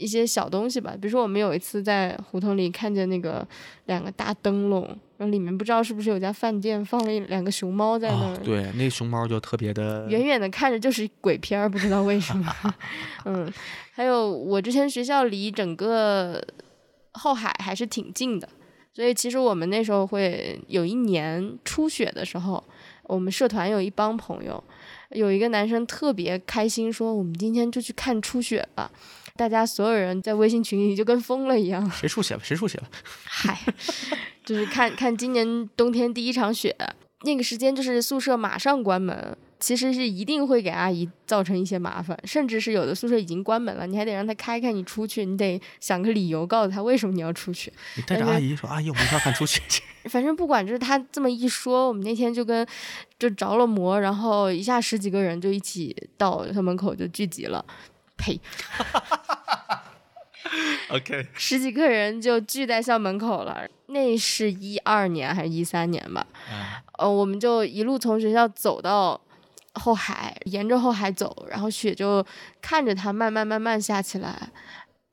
一些小东西吧，比如说我们有一次在胡同里看见那个两个大灯笼，然后里面不知道是不是有家饭店，放了一两个熊猫在那儿，啊，对，那熊猫就特别的，远远的看着就是鬼片儿，不知道为什么。[LAUGHS] 嗯，还有我之前学校离整个后海还是挺近的，所以其实我们那时候会有一年初雪的时候，我们社团有一帮朋友，有一个男生特别开心，说我们今天就去看初雪吧。大家所有人在微信群里就跟疯了一样，谁出血了？谁出血了？[LAUGHS] 嗨，就是看看今年冬天第一场雪，那个时间就是宿舍马上关门，其实是一定会给阿姨造成一些麻烦，甚至是有的宿舍已经关门了，你还得让她开开你出去，你得想个理由告诉她为什么你要出去。你带着阿姨说：“阿姨，我们一块儿看出去。[LAUGHS] 反正不管就是她这么一说，我们那天就跟就着了魔，然后一下十几个人就一起到校门口就聚集了。呸，[LAUGHS] ”OK，十几个人就聚在校门口了。那是一二年还是一三年吧？啊呃，我们就一路从学校走到后海，沿着后海走，然后雪就看着它慢慢慢慢下起来，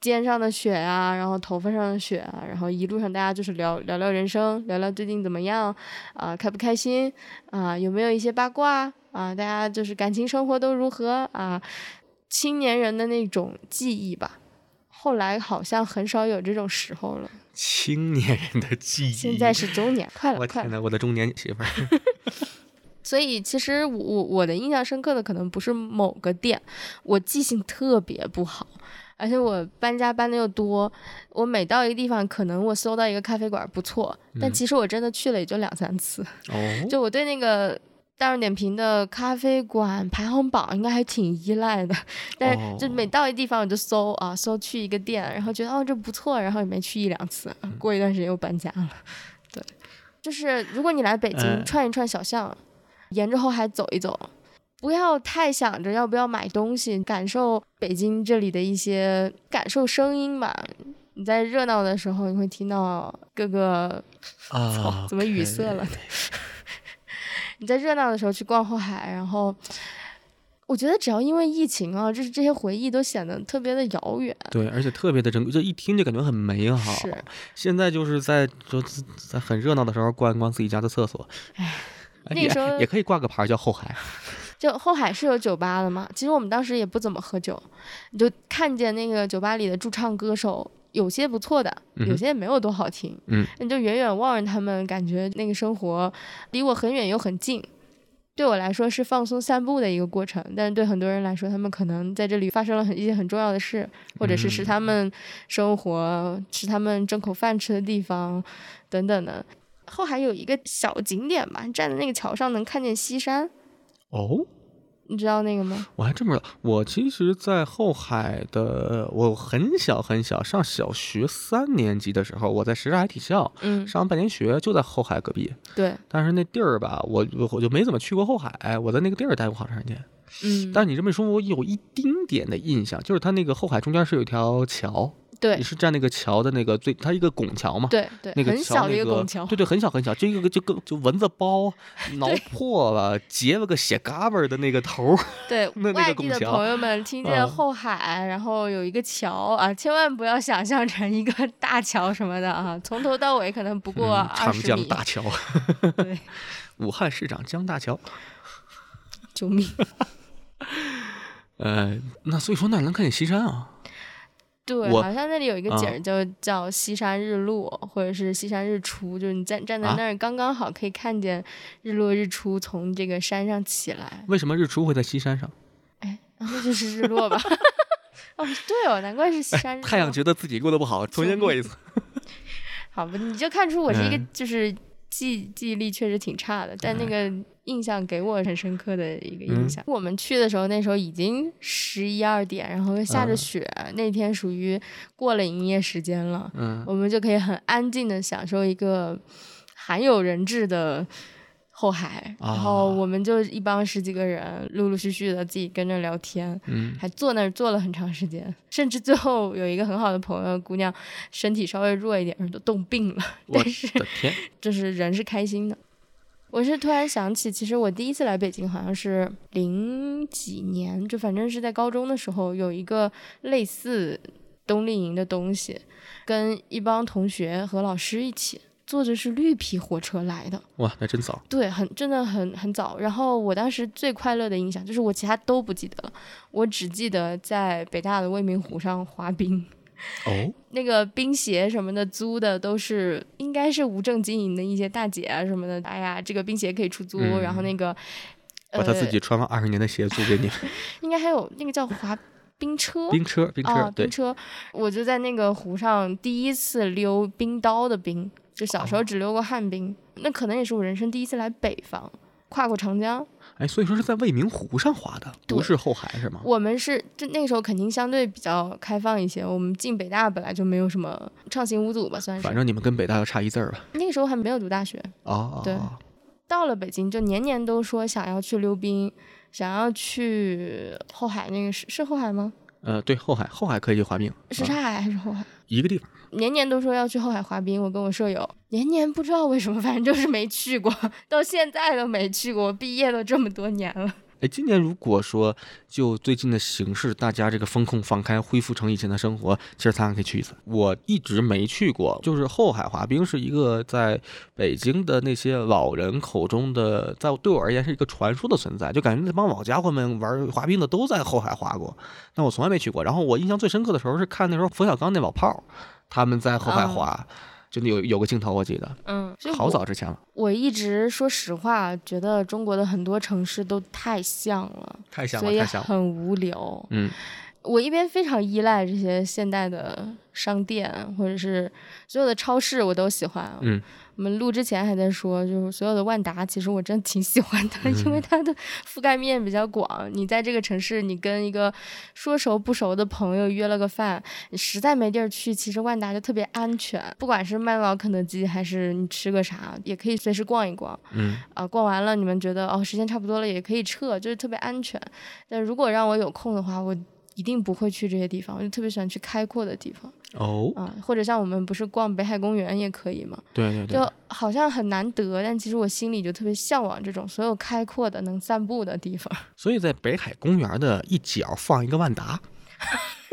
肩上的雪啊，然后头发上的雪啊，然后一路上大家就是聊聊聊人生，聊聊最近怎么样啊、开不开心啊、有没有一些八卦啊、大家就是感情生活都如何啊、青年人的那种记忆吧。后来好像很少有这种时候了，青年人的记忆。现在是中年，[LAUGHS] 快了，快了。我的中年媳妇儿。[LAUGHS] [LAUGHS] 所以其实我我我的印象深刻的可能不是某个店，我记性特别不好，而且我搬家搬的又多，我每到一个地方，可能我搜到一个咖啡馆不错，但嗯其实我真的去了也就两三次，哦，就我对那个。大众点评的咖啡馆排行榜应该还挺依赖的，但是就哦每到一地方我就搜啊，搜去一个店，然后觉得哦这不错，然后也没去一两次，嗯过一段时间又搬家了。对，就是如果你来北京嗯串一串小巷，沿着后海走一走，不要太想着要不要买东西，感受北京这里的一些感受声音吧。你在热闹的时候，你会听到各个啊，怎么语塞了？[LAUGHS] 你在热闹的时候去逛后海，然后我觉得只要因为疫情啊，就是这些回忆都显得特别的遥远。对，而且特别的珍贵，就一听就感觉很美好。是，现在就是在就在很热闹的时候逛一逛自己家的厕所，哎也那个时候也可以挂个牌叫后海。[LAUGHS] 就后海是有酒吧的嘛，其实我们当时也不怎么喝酒，你就看见那个酒吧里的驻唱歌手。有些不错的，有些也没有多好听。嗯，你就远远望着他们，感觉那个生活离我很远又很近。对我来说是放松散步的一个过程，但是对很多人来说，他们可能在这里发生了很一些很重要的事，或者是是他们生活、是他们挣口饭吃的地方，等等的。后海有一个小景点吧，站在那个桥上能看见西山。哦，你知道那个吗？我还真不知道。我其实，在后海的，我很小很小，上小学三年级的时候，我在什刹海体校嗯，上半年学，就在后海隔壁。对，但是那地儿吧，我我我就没怎么去过后海，我在那个地儿待过好长时间。嗯，但是你这么一说，我有一丁点的印象，就是它那个后海中间是有一条桥，对你是站那个桥的那个最，它一个拱桥嘛。对对，那个很小的桥那个一个拱桥，对对，很小很小，就一个就跟就蚊子包 [LAUGHS] 挠破了，结了个血嘎巴儿的那个头儿。对 [LAUGHS] 那那个外地的朋友们听见嗯后海，然后有一个桥啊，千万不要想象成一个 [LAUGHS] 大桥什么的啊，从头到尾可能不过嗯长二十米。江大桥，对，武汉市长江大桥。救命！呃，那所以说那能看见西山啊。对，好像那里有一个景啊儿就叫西山日落，或者是西山日出，就是你站站在啊那儿，刚刚好可以看见日落日出从这个山上起来。为什么日出会在西山上？哎，啊那就是日落吧？[LAUGHS] 哦，对哦，难怪是西山日落。哎太阳觉得自己过得不好，重新过一次。[LAUGHS] 好吧，你就看出我是一个嗯就是记记忆力确实挺差的，但那个印象给我很深刻的一个印嗯象。我们去的时候，那时候已经十一二点，然后又下着嗯雪，那天属于过了营业时间了，嗯，我们就可以很安静的享受一个罕有人质的。后海，然后啊。我们就一帮十几个人，陆陆续续的自己跟着聊天，嗯，还坐那儿坐了很长时间，甚至最后有一个很好的朋友姑娘，身体稍微弱一点，都冻病了，但是，[LAUGHS] 就是人是开心的。我是突然想起，其实我第一次来北京好像是零几年，就反正是在高中的时候，有一个类似冬令营的东西，跟一帮同学和老师一起坐着是绿皮火车来的。哇，那真早。对，很真的很很早。然后我当时最快乐的印象就是我其他都不记得了，我只记得在北大的未名湖上滑冰，哦，那个冰鞋什么的租的都是应该是无证经营的一些大姐啊什么的。哎呀，这个冰鞋可以出租，然后那个把他自呃己穿了二十年的鞋租给你。[LAUGHS] 应该还有那个叫滑冰车。冰车，冰车，冰，车，我就在那个湖上第一次溜冰刀的冰，就小时候只溜过旱冰，那可能也是我人生第一次来北方，跨过长江。哎，所以说是在未名湖上滑的，不是后海是吗？我们是就那个时候肯定相对比较开放一些，我们进北大本来就没有什么畅行无阻吧，算是反。正你们跟北大要差一字儿吧？那个时候还没有读大学，哦，对哦到了北京就年年都说想要去溜冰，想要去后海那个是是后海吗？呃，对，后海，后海可以去滑冰，啊是上海还是后海？一个地方。年年都说要去后海滑冰，我跟我舍友年年不知道为什么，反正就是没去过，[LAUGHS] 到现在都没去过。毕业都这么多年了，哎，今年如果说就最近的形势，大家这个风控放开，恢复成以前的生活，其实咱俩可以去一次。我一直没去过，就是后海滑冰是一个在北京的那些老人口中的，在对我而言是一个传说的存在，就感觉那帮老家伙们玩滑冰的都在后海滑过，但我从来没去过。然后我印象最深刻的时候是看那时候冯小刚那老炮儿，他们在后海啊滑。就有有个镜头，我记得嗯，好早之前了，我一直说实话，觉得中国的很多城市都太像了，太像了，所以太像了。很无聊。嗯，我一边非常依赖这些现代的商店，或者是所有的超市，我都喜欢。嗯，我们录之前还在说，就是所有的万达，其实我真挺喜欢的，因为它的覆盖面比较广。你在这个城市，你跟一个说熟不熟的朋友约了个饭，你实在没地儿去，其实万达就特别安全。不管是麦当劳、肯德基，还是你吃个啥，也可以随时逛一逛。嗯，啊，逛完了你们觉得哦时间差不多了，也可以撤，就是特别安全。但如果让我有空的话，我一定不会去这些地方，我就特别喜欢去开阔的地方哦，啊，或者像我们不是逛北海公园也可以嘛？对对对，就好像很难得，但其实我心里就特别向往这种所有开阔的能散步的地方。[LAUGHS] 所以在北海公园的一角放一个万达，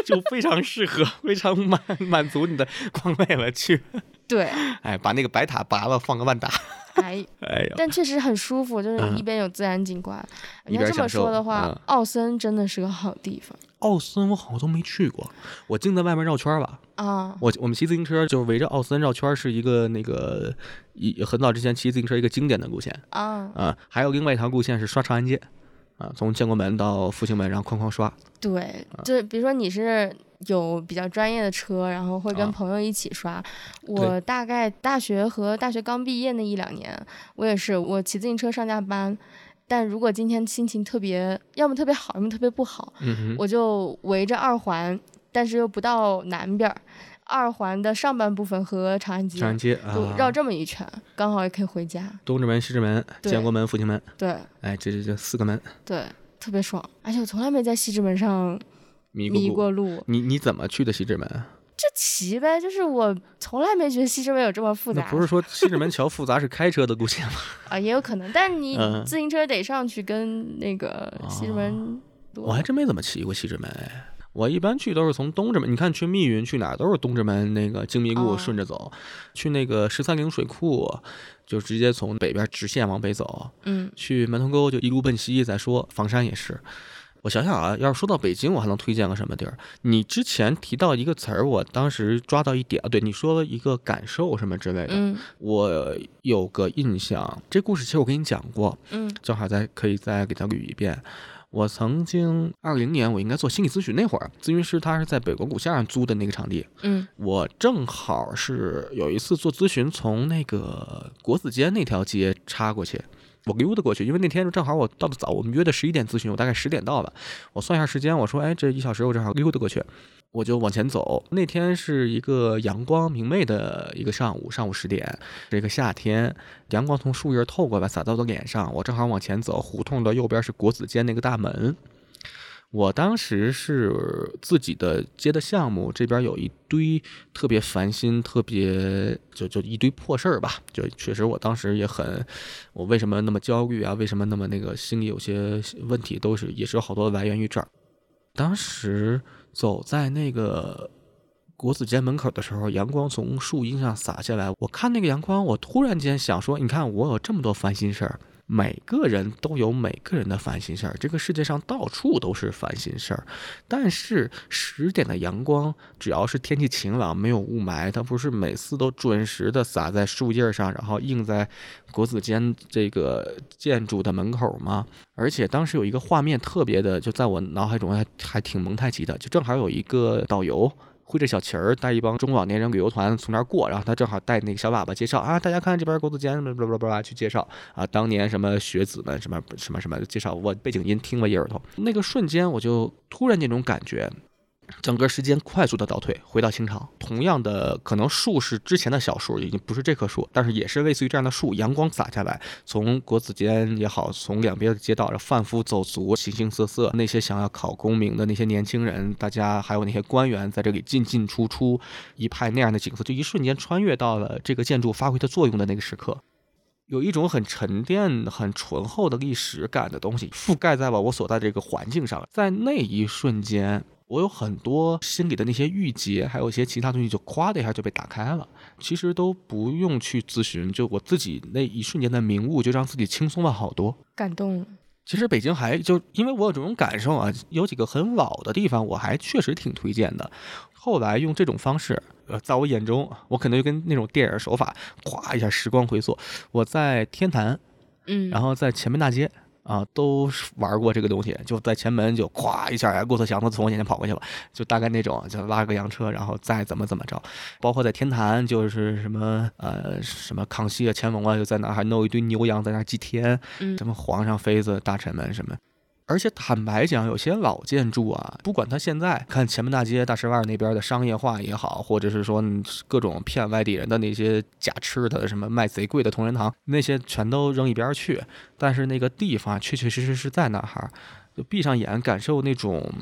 就非常适合，非常满满足你的逛累了去，对，哎，把那个白塔拔了，放个万达，哎，[LAUGHS] 哎呀，但确实很舒服，就是嗯一边有自然景观。一你要这么说的话，嗯奥森真的是个好地方奥森我好像都没去过，我净在外面绕圈儿吧。啊。我我们骑自行车就是围着奥森绕圈儿，是一个那个一很早之前骑自行车一个经典的路线啊，啊。还有另外一条路线是刷长安街，啊，从建国门到复兴门，然后哐哐刷。对，就比如说你是有比较专业的车，然后会跟啊朋友一起刷。我大概大学和大学刚毕业那一两年，我也是，我骑自行车上下班，但如果今天心情特别，要么特别好，要么特别不好，嗯，我就围着二环，但是又不到南边儿，二环的上半部分和长安街长安街绕这么一圈，刚好也可以回家。东直门、西直门、建国门、复兴门，对哎，这这这四个门对，特别爽。而且我从来没在西直门上迷迷过路。你你怎么去的西直门？这骑呗，就是我从来没觉得西直门有这么复杂。那不是说西直门桥复杂是开车的路线吗？[LAUGHS] 啊，也有可能，但你嗯自行车得上去跟那个西直门多。我还真没怎么骑过西直门哎。我一般去都是从东直门，你看去密云去哪儿都是东直门那个精密路哦顺着走，去那个十三陵水库就直接从北边直线往北走，嗯去门头沟就一路奔西再说，房山也是。我想想啊，要是说到北京，我还能推荐个什么地儿？你之前提到一个词儿，我当时抓到一点啊，对你说了一个感受什么之类的，嗯我有个印象。这故事其实我跟你讲过，嗯正好再可以再给他捋一遍。我曾经二零年，我应该做心理咨询那会儿，咨询师他是在北国古巷上租的那个场地，嗯我正好是有一次做咨询，从那个国子监那条街插过去，我溜达过去，因为那天正好我到的早，我们约的十一点咨询，我大概十点到了，我算一下时间，我说，哎，这一小时我正好溜达过去，我就往前走。那天是一个阳光明媚的一个上午，上午十点，这个夏天，阳光从树叶透过来洒到我脸上，我正好往前走，胡同的右边是国子监那个大门。我当时是自己的接的项目，这边有一堆特别烦心、特别就就一堆破事儿吧。就确实，我当时也很，我为什么那么焦虑啊？为什么那么那个心里有些问题，都是也是有好多来源于这儿。当时走在那个国子监门口的时候，阳光从树荫上洒下来，我看那个阳光，我突然间想说，你看我有这么多烦心事儿。每个人都有每个人的烦心事儿，这个世界上到处都是烦心事儿。但是十点的阳光，只要是天气晴朗，没有雾霾，它不是每次都准时的洒在树叶上，然后映在国子监这个建筑的门口吗？而且当时有一个画面特别的，就在我脑海中还还挺蒙太奇的，就正好有一个导游。挥着小旗儿，带一帮中老年人旅游团从那儿过，然后他正好带那个小喇叭介绍啊，大家看这边国子监，巴拉巴拉巴拉去介绍。啊，当年什么学子们什么什么什么介绍，我背景音听了一耳朵，那个瞬间我就突然那种感觉，整个时间快速的倒退，回到清朝。同样的，可能树是之前的小树，已经不是这棵树，但是也是类似于这样的树，阳光洒下来，从国子监也好，从两边的街道上贩夫走卒，形形色色，那些想要考功名的那些年轻人，大家还有那些官员在这里进进出出，一派那样的景色，就一瞬间穿越到了这个建筑发挥它作用的那个时刻。有一种很沉淀、很醇厚的历史感的东西覆盖在了我所在这个环境上，在那一瞬间，我有很多心里的那些郁结，还有一些其他东西，就咵的一下就被打开了。其实都不用去咨询，就我自己那一瞬间的明悟，就让自己轻松了好多。感动了。其实北京还就因为我有这种感受啊，有几个很老的地方，我还确实挺推荐的。后来用这种方式，呃，在我眼中，我可能就跟那种电影手法，咵一下时光回溯，我在天坛，嗯，然后在前门大街啊，都玩过这个东西，就在前门就咵一下，哎，骆驼祥子从我眼前跑过去了，就大概那种，就拉个洋车，然后再怎么怎么着，包括在天坛，就是什么呃什么康熙啊、乾隆啊，就在那还弄一堆牛羊在那祭天，嗯什么皇上、妃子、大臣们什么。而且坦白讲，有些老建筑啊，不管它现在看前门大街、大石栏那边的商业化也好，或者是说各种骗外地人的那些假吃的、什么卖贼贵的同仁堂，那些全都扔一边去。但是那个地方确确实实是在那儿，就闭上眼感受那种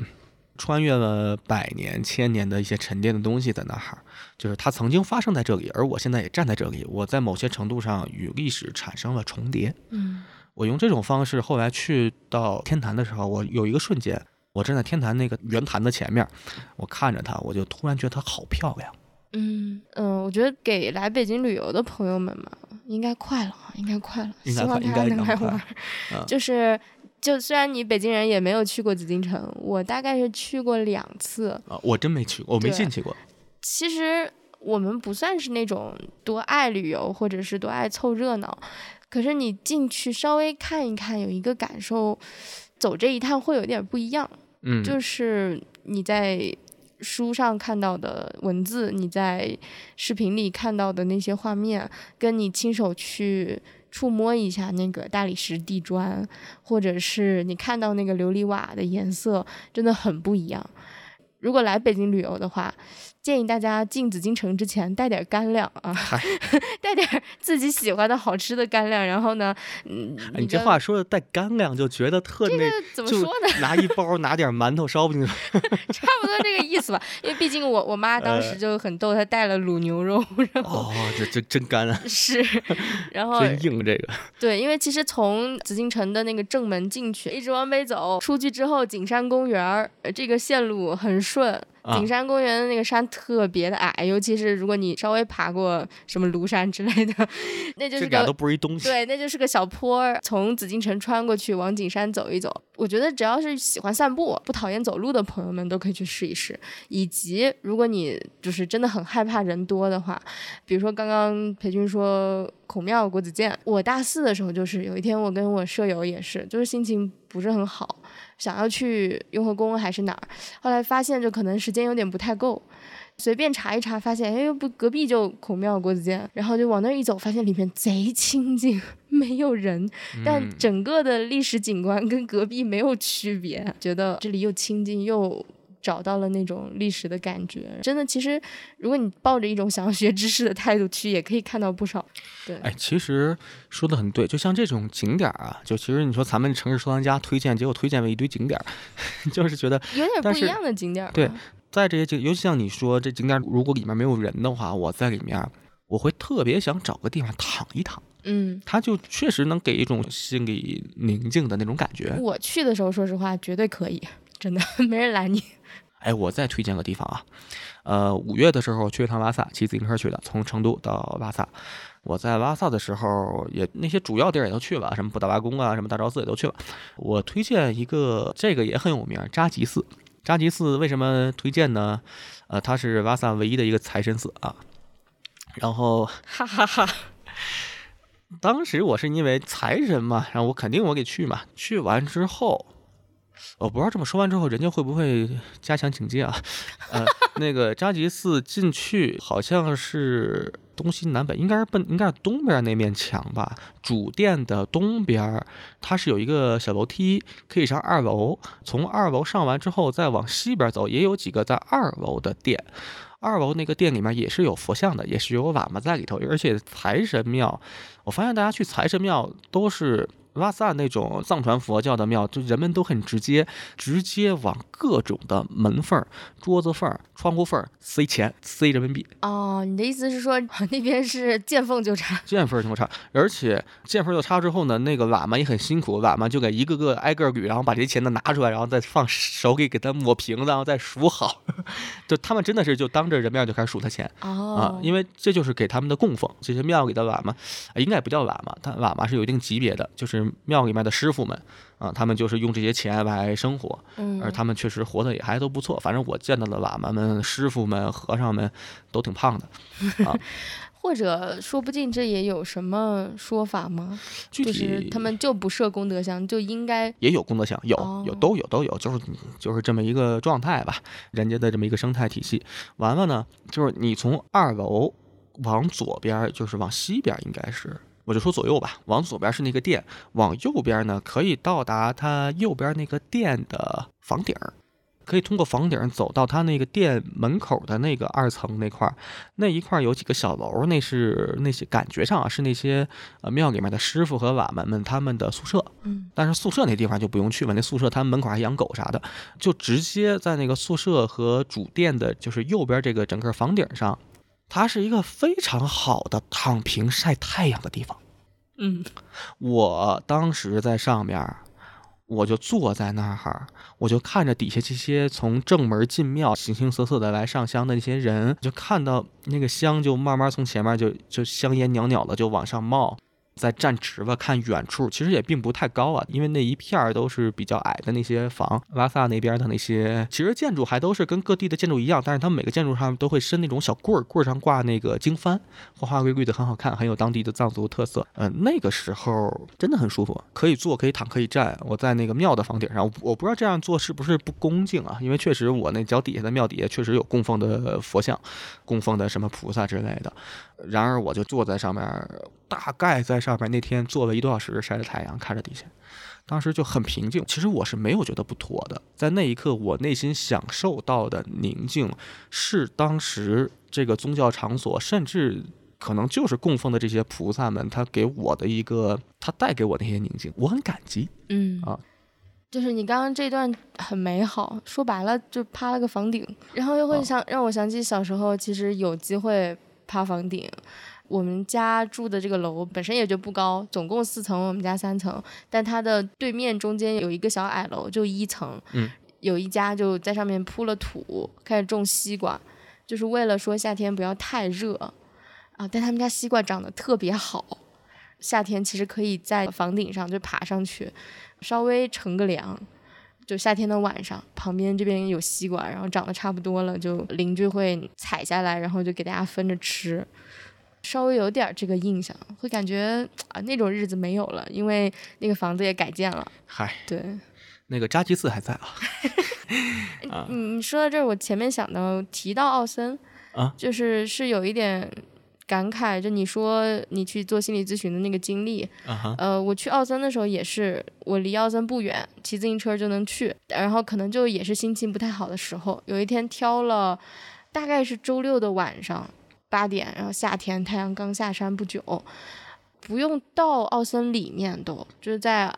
穿越了百年、千年的一些沉淀的东西在那儿，就是它曾经发生在这里，而我现在也站在这里，我在某些程度上与历史产生了重叠。嗯我用这种方式，后来去到天坛的时候，我有一个瞬间，我站在天坛那个圆坛的前面，我看着它，我就突然觉得它好漂亮。嗯嗯，我觉得给来北京旅游的朋友们嘛，应该快了，应该快了，应该希望快应该大家能来玩就是，就虽然你北京人也没有去过紫禁城，我大概是去过两次。啊，我真没去过，我没进去过。其实我们不算是那种多爱旅游或者是多爱凑热闹，可是你进去稍微看一看，有一个感受，走这一趟会有点不一样。嗯，就是你在书上看到的文字，你在视频里看到的那些画面，跟你亲手去触摸一下那个大理石地砖，或者是你看到那个琉璃瓦的颜色，真的很不一样。如果来北京旅游的话，建议大家进紫禁城之前带点干粮啊，[LAUGHS] 带点自己喜欢的好吃的干粮。然后呢，嗯，你这话说的带干粮，就觉得特那怎么说呢？拿一包拿点馒头烧不进去，[LAUGHS] 差不多这个意思吧。因为毕竟我我妈当时就很逗，她带了卤牛肉。哦，这这真干啊！是，然后真硬这个。对，因为其实从紫禁城的那个正门进去，一直往北走，出去之后景山公园这个线路很顺。景山公园的那个山特别的矮，尤其是如果你稍微爬过什么庐山之类的，[LAUGHS] 那就是个都不是一东西。对，那就是个小坡，从紫禁城穿过去往景山走一走。我觉得只要是喜欢散步、不讨厌走路的朋友们都可以去试一试。以及如果你就是真的很害怕人多的话，比如说刚刚裴军说孔庙、国子监，我大四的时候就是有一天我跟我舍友也是，就是心情不是很好。想要去雍和宫还是哪儿？后来发现就可能时间有点不太够，随便查一查，发现哎不，隔壁就孔庙国子监，然后就往那儿一走，发现里面贼清静，没有人，但整个的历史景观跟隔壁没有区别，觉得这里又清静又。找到了那种历史的感觉，真的。其实，如果你抱着一种想要学知识的态度去，也可以看到不少。对，哎，其实说的很对。就像这种景点啊，就其实你说咱们城市收藏家推荐，结果推荐了一堆景点，[LAUGHS] 就是觉得有点不一样的景点。对，在这些景，尤其像你说这景点，如果里面没有人的话，我在里面，我会特别想找个地方躺一躺。嗯，它就确实能给一种心理宁静的那种感觉。我去的时候，说实话，绝对可以，真的 [LAUGHS] 没人拦你。哎，我再推荐个地方啊，呃，五月的时候去一趟拉萨，骑自行车去的，从成都到拉萨。我在拉萨的时候，也那些主要地儿也都去了，什么布达拉宫啊，什么大昭寺也都去了。我推荐一个，这个也很有名，扎吉寺。扎吉寺为什么推荐呢？呃，它是拉萨唯一的一个财神寺啊。然后，哈哈哈，当时我是因为财神嘛，然后我肯定我给去嘛。去完之后。我不知道这么说完之后，人家会不会加强警戒啊？呃，那个扎吉寺进去好像是东西南北，应该是奔应该是东边那面墙吧。主殿的东边，它是有一个小楼梯，可以上二楼。从二楼上完之后，再往西边走，也有几个在二楼的殿。二楼那个殿里面也是有佛像的，也是有喇嘛在里头。而且财神庙，我发现大家去财神庙都是。拉萨那种藏传佛教的庙，就人们都很直接，直接往各种的门缝、桌子缝、窗户缝塞钱，塞人民币。哦，你的意思是说那边是见缝就插？见缝就插，而且见缝就插之后呢，那个喇嘛也很辛苦，喇嘛就给一个个挨个捋，然后把这些钱呢拿出来，然后再放手给给他抹平，然后再 [LAUGHS] 数好。就他们真的是就当着人面就开始数他钱啊，因为这就是给他们的供奉。这些庙里的喇嘛，应该也不叫喇嘛，他喇嘛是有一定级别的，就是。庙里面的师傅们啊，他们就是用这些钱来生活，而他们确实活得也还都不错。反正我见到的喇嘛们、师傅们、和尚们都挺胖的 [LAUGHS] 啊。或者说不定这也有什么说法吗？就是他们就不设功德箱，就应该也有功德箱，有有都有都有，就是就是这么一个状态吧，人家的这么一个生态体系。完了呢，就是你从二楼往左边，就是往西边，应该是。我就说左右吧，往左边是那个店，往右边呢可以到达它右边那个店的房顶儿，可以通过房顶走到它那个店门口的那个二层那块儿，那一块有几个小楼，那是那些感觉上啊是那些呃庙里面的师傅和瓦门们他们的宿舍，嗯，但是宿舍那地方就不用去了，那宿舍他们门口还养狗啥的，就直接在那个宿舍和主殿的就是右边这个整个房顶上。它是一个非常好的躺平晒太阳的地方。嗯，我当时在上面，我就坐在那儿，我就看着底下这些从正门进庙、形形色色的来上香的那些人，就看到那个香就慢慢从前面就就香烟袅袅的就往上冒。在站直吧，看远处，其实也并不太高啊，因为那一片儿都是比较矮的那些房。拉萨那边的那些，其实建筑还都是跟各地的建筑一样，但是他们每个建筑上都会伸那种小棍儿，棍儿上挂那个经幡，花花绿绿的，很好看，很有当地的藏族特色。嗯，那个时候真的很舒服，可以坐，可以躺，可以站。我在那个庙的房顶上，我不知道这样做是不是不恭敬啊？因为确实我那脚底下的庙底下确实有供奉的佛像，供奉的什么菩萨之类的。然而我就坐在上面，大概在上面那天坐了一多小时，晒着太阳，看着底下，当时就很平静。其实我是没有觉得不妥的，在那一刻，我内心享受到的宁静，是当时这个宗教场所，甚至可能就是供奉的这些菩萨们，他给我的一个，他带给我那些宁静，我很感激。嗯啊，就是你刚刚这段很美好，说白了就趴了个房顶，然后又会想让我想起小时候，其实有机会。趴房顶，我们家住的这个楼本身也就不高，总共四层，我们家三层，但它的对面中间有一个小矮楼，就一层，嗯，有一家就在上面铺了土，开始种西瓜，就是为了说夏天不要太热啊，但他们家西瓜长得特别好，夏天其实可以在房顶上就爬上去，稍微乘个凉。就夏天的晚上，旁边这边有西瓜，然后长得差不多了，就邻居会采下来，然后就给大家分着吃。稍微有点这个印象，会感觉啊，那种日子没有了，因为那个房子也改建了。嗨，对，那个扎基寺还在啊。[LAUGHS] 你你说到这儿，我前面想到提到奥森啊，就是是有一点。感慨，就你说你去做心理咨询的那个经历，呃，我去奥森的时候也是，我离奥森不远，骑自行车就能去。然后可能就也是心情不太好的时候，有一天挑了，大概是周六的晚上八点，然后夏天太阳刚下山不久，不用到奥森里面都就是在。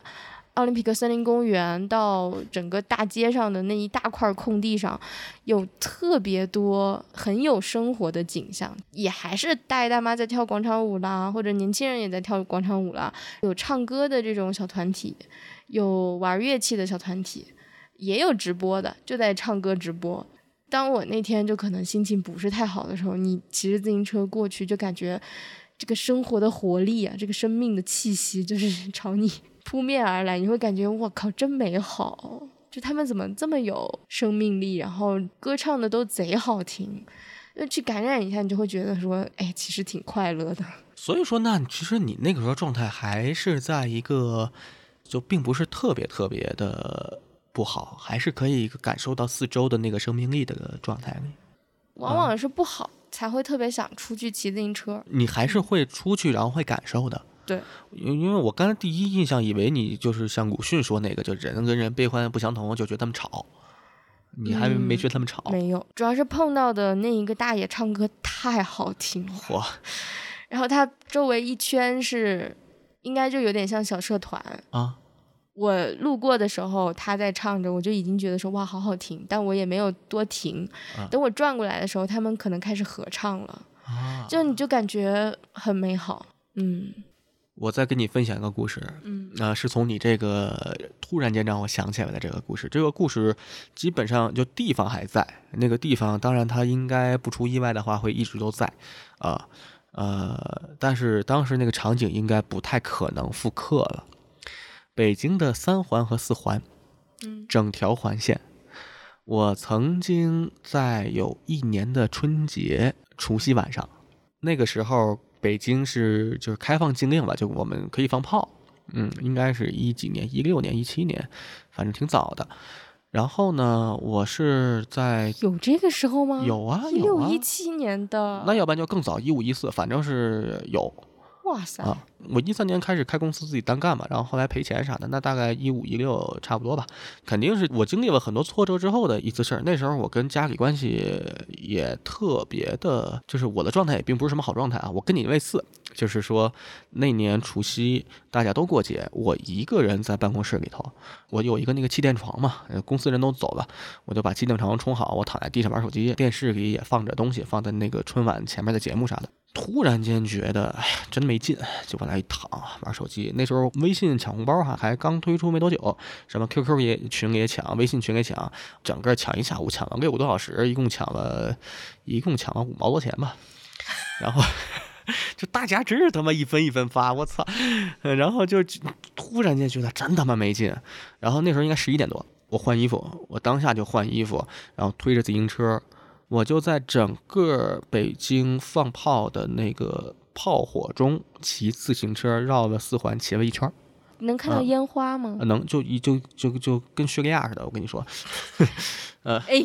奥林匹克森林公园到整个大街上的那一大块空地上，有特别多很有生活的景象，也还是大爷大妈在跳广场舞啦，或者年轻人也在跳广场舞啦，有唱歌的这种小团体，有玩乐器的小团体，也有直播的，就在唱歌直播。当我那天就可能心情不是太好的时候，你骑着自行车过去，就感觉这个生活的活力啊，这个生命的气息就是 [LAUGHS] 朝你。[LAUGHS] 扑面而来，你会感觉我靠，真美好！就他们怎么这么有生命力，然后歌唱的都贼好听，那去感染一下，你就会觉得说，哎，其实挺快乐的。[LAUGHS] 所以说，那其实你那个时候状态还是在一个，就并不是特别特别的不好，还是可以感受到四周的那个生命力的状态里。往往是不好才会特别想出去骑自行车。你还是会出去，然后会感受的。对，因因为我刚才第一印象以为你就是像鲁迅说那个，就人跟人悲欢不相同，就觉得他们吵。你还没觉得他们吵？没有，主要是碰到的那一个大爷唱歌太好听了。嚯！然后他周围一圈是，应该就有点像小社团啊。我路过的时候他在唱着，我就已经觉得说哇好好听，但我也没有多停。等我转过来的时候，他们可能开始合唱了。啊！就你就感觉很美好，嗯。我再跟你分享一个故事，嗯，那是从你这个突然间让我想起来的这个故事。这个故事基本上就地方还在，那个地方当然它应该不出意外的话会一直都在，啊，呃，但是当时那个场景应该不太可能复刻了。北京的三环和四环，嗯，整条环线，我曾经在有一年的春节除夕晚上，那个时候。北京是就是开放禁令了，就我们可以放炮，嗯，应该是一几年，一六年、一七年，反正挺早的。然后呢，我是在有这个时候吗？有啊，一六一七年的，那要不然就更早，一五一四，反正是有。哇塞！啊，我一三年开始开公司自己单干嘛，然后后来赔钱啥的，那大概一五一六差不多吧。肯定是我经历了很多挫折之后的一次事儿。那时候我跟家里关系也特别的，就是我的状态也并不是什么好状态啊。我跟你类似，就是说那年除夕大家都过节，我一个人在办公室里头，我有一个那个气垫床嘛，公司人都走了，我就把气垫床充好，我躺在地上玩手机，电视里也放着东西，放在那个春晚前面的节目啥的。突然间觉得，哎呀，真没劲，就往那一躺玩手机。那时候微信抢红包哈，还刚推出没多久，什么 QQ 也群也抢，微信群也抢，整个抢一下午，抢了六个多小时，一共抢了，一共抢了五毛多钱吧。然后。[LAUGHS] 就大家真是他妈一分一分发，我操！然后就突然间觉得真他妈没劲。然后那时候应该十一点多，我换衣服，我当下就换衣服，然后推着自行车，我就在整个北京放炮的那个炮火中骑自行车绕了四环，骑了一圈。能看到烟花吗？能，就一就就就跟叙利亚似的，我跟你说，[LAUGHS] 呃，哎，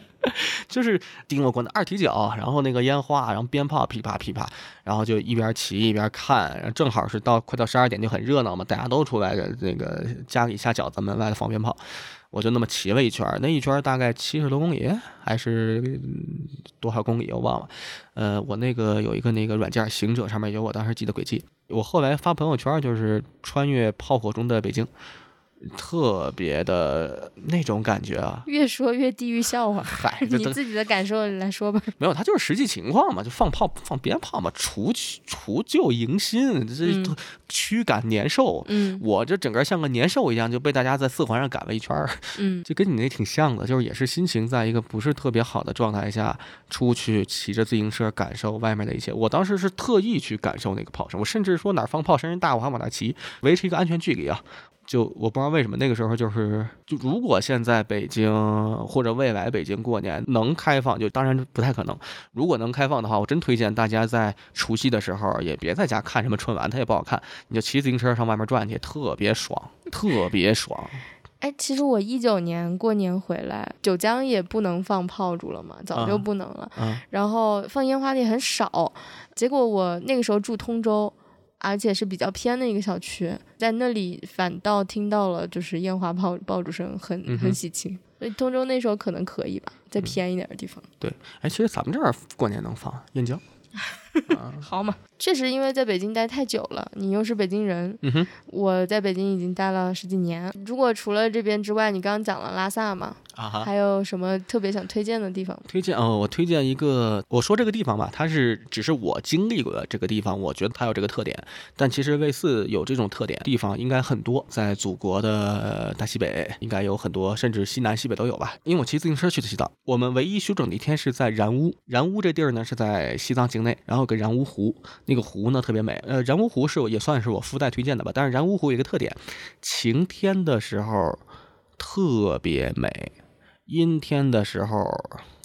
[LAUGHS] 就是顶我滚的二踢脚，然后那个烟花，然后鞭炮噼啪噼啪，然后就一边骑一边看，然后正好是到快到十二点就很热闹嘛，大家都出来那个家里下饺子，门外放鞭炮，我就那么骑了一圈，那一圈大概七十多公里还是多少公里我忘了，呃，我那个有一个那个软件行者上面有我当时记的轨迹。我后来发朋友圈，就是穿越炮火中的北京。特别的那种感觉啊，越说越地狱笑话。嗨，[LAUGHS] 你自己的感受来说吧。没有，他就是实际情况嘛，就放炮、放鞭炮嘛，除除旧迎新，这驱赶年兽。嗯，我这整个像个年兽一样，就被大家在四环上赶了一圈儿。嗯，[LAUGHS] 就跟你那挺像的，就是也是心情在一个不是特别好的状态下出去骑着自行车感受外面的一切。我当时是特意去感受那个炮声，我甚至说哪儿放炮声音大，我还往那骑，维持一个安全距离啊。就我不知道为什么那个时候就是，就如果现在北京或者未来北京过年能开放，就当然不太可能。如果能开放的话，我真推荐大家在除夕的时候也别在家看什么春晚，它也不好看，你就骑自行车上外面转去，特别爽，特别爽。哎，其实我一九年过年回来，九江也不能放炮竹了嘛，早就不能了。嗯。然后放烟花的也很少，结果我那个时候住通州。而且是比较偏的一个小区，在那里反倒听到了就是烟花炮爆竹声，很很喜庆。所以通州那时候可能可以吧，再偏一点的地方。对，哎，其实咱们这儿过年能放燕郊。[LAUGHS] 好嘛，确实因为在北京待太久了，你又是北京人，我在北京已经待了十几年。如果除了这边之外，你刚刚讲了拉萨嘛？啊，还有什么特别想推荐的地方？推荐哦，我推荐一个。我说这个地方吧，它是只是我经历过的这个地方，我觉得它有这个特点。但其实类似有这种特点地方应该很多，在祖国的大西北应该有很多，甚至西南西北都有吧。因为我骑自行车去的西藏，我们唯一休整的一天是在然乌。然乌这地儿呢是在西藏境内，然后个然乌湖，那个湖呢特别美。呃，然乌湖是也算是我附带推荐的吧。但是然乌湖有一个特点，晴天的时候特别美。阴天的时候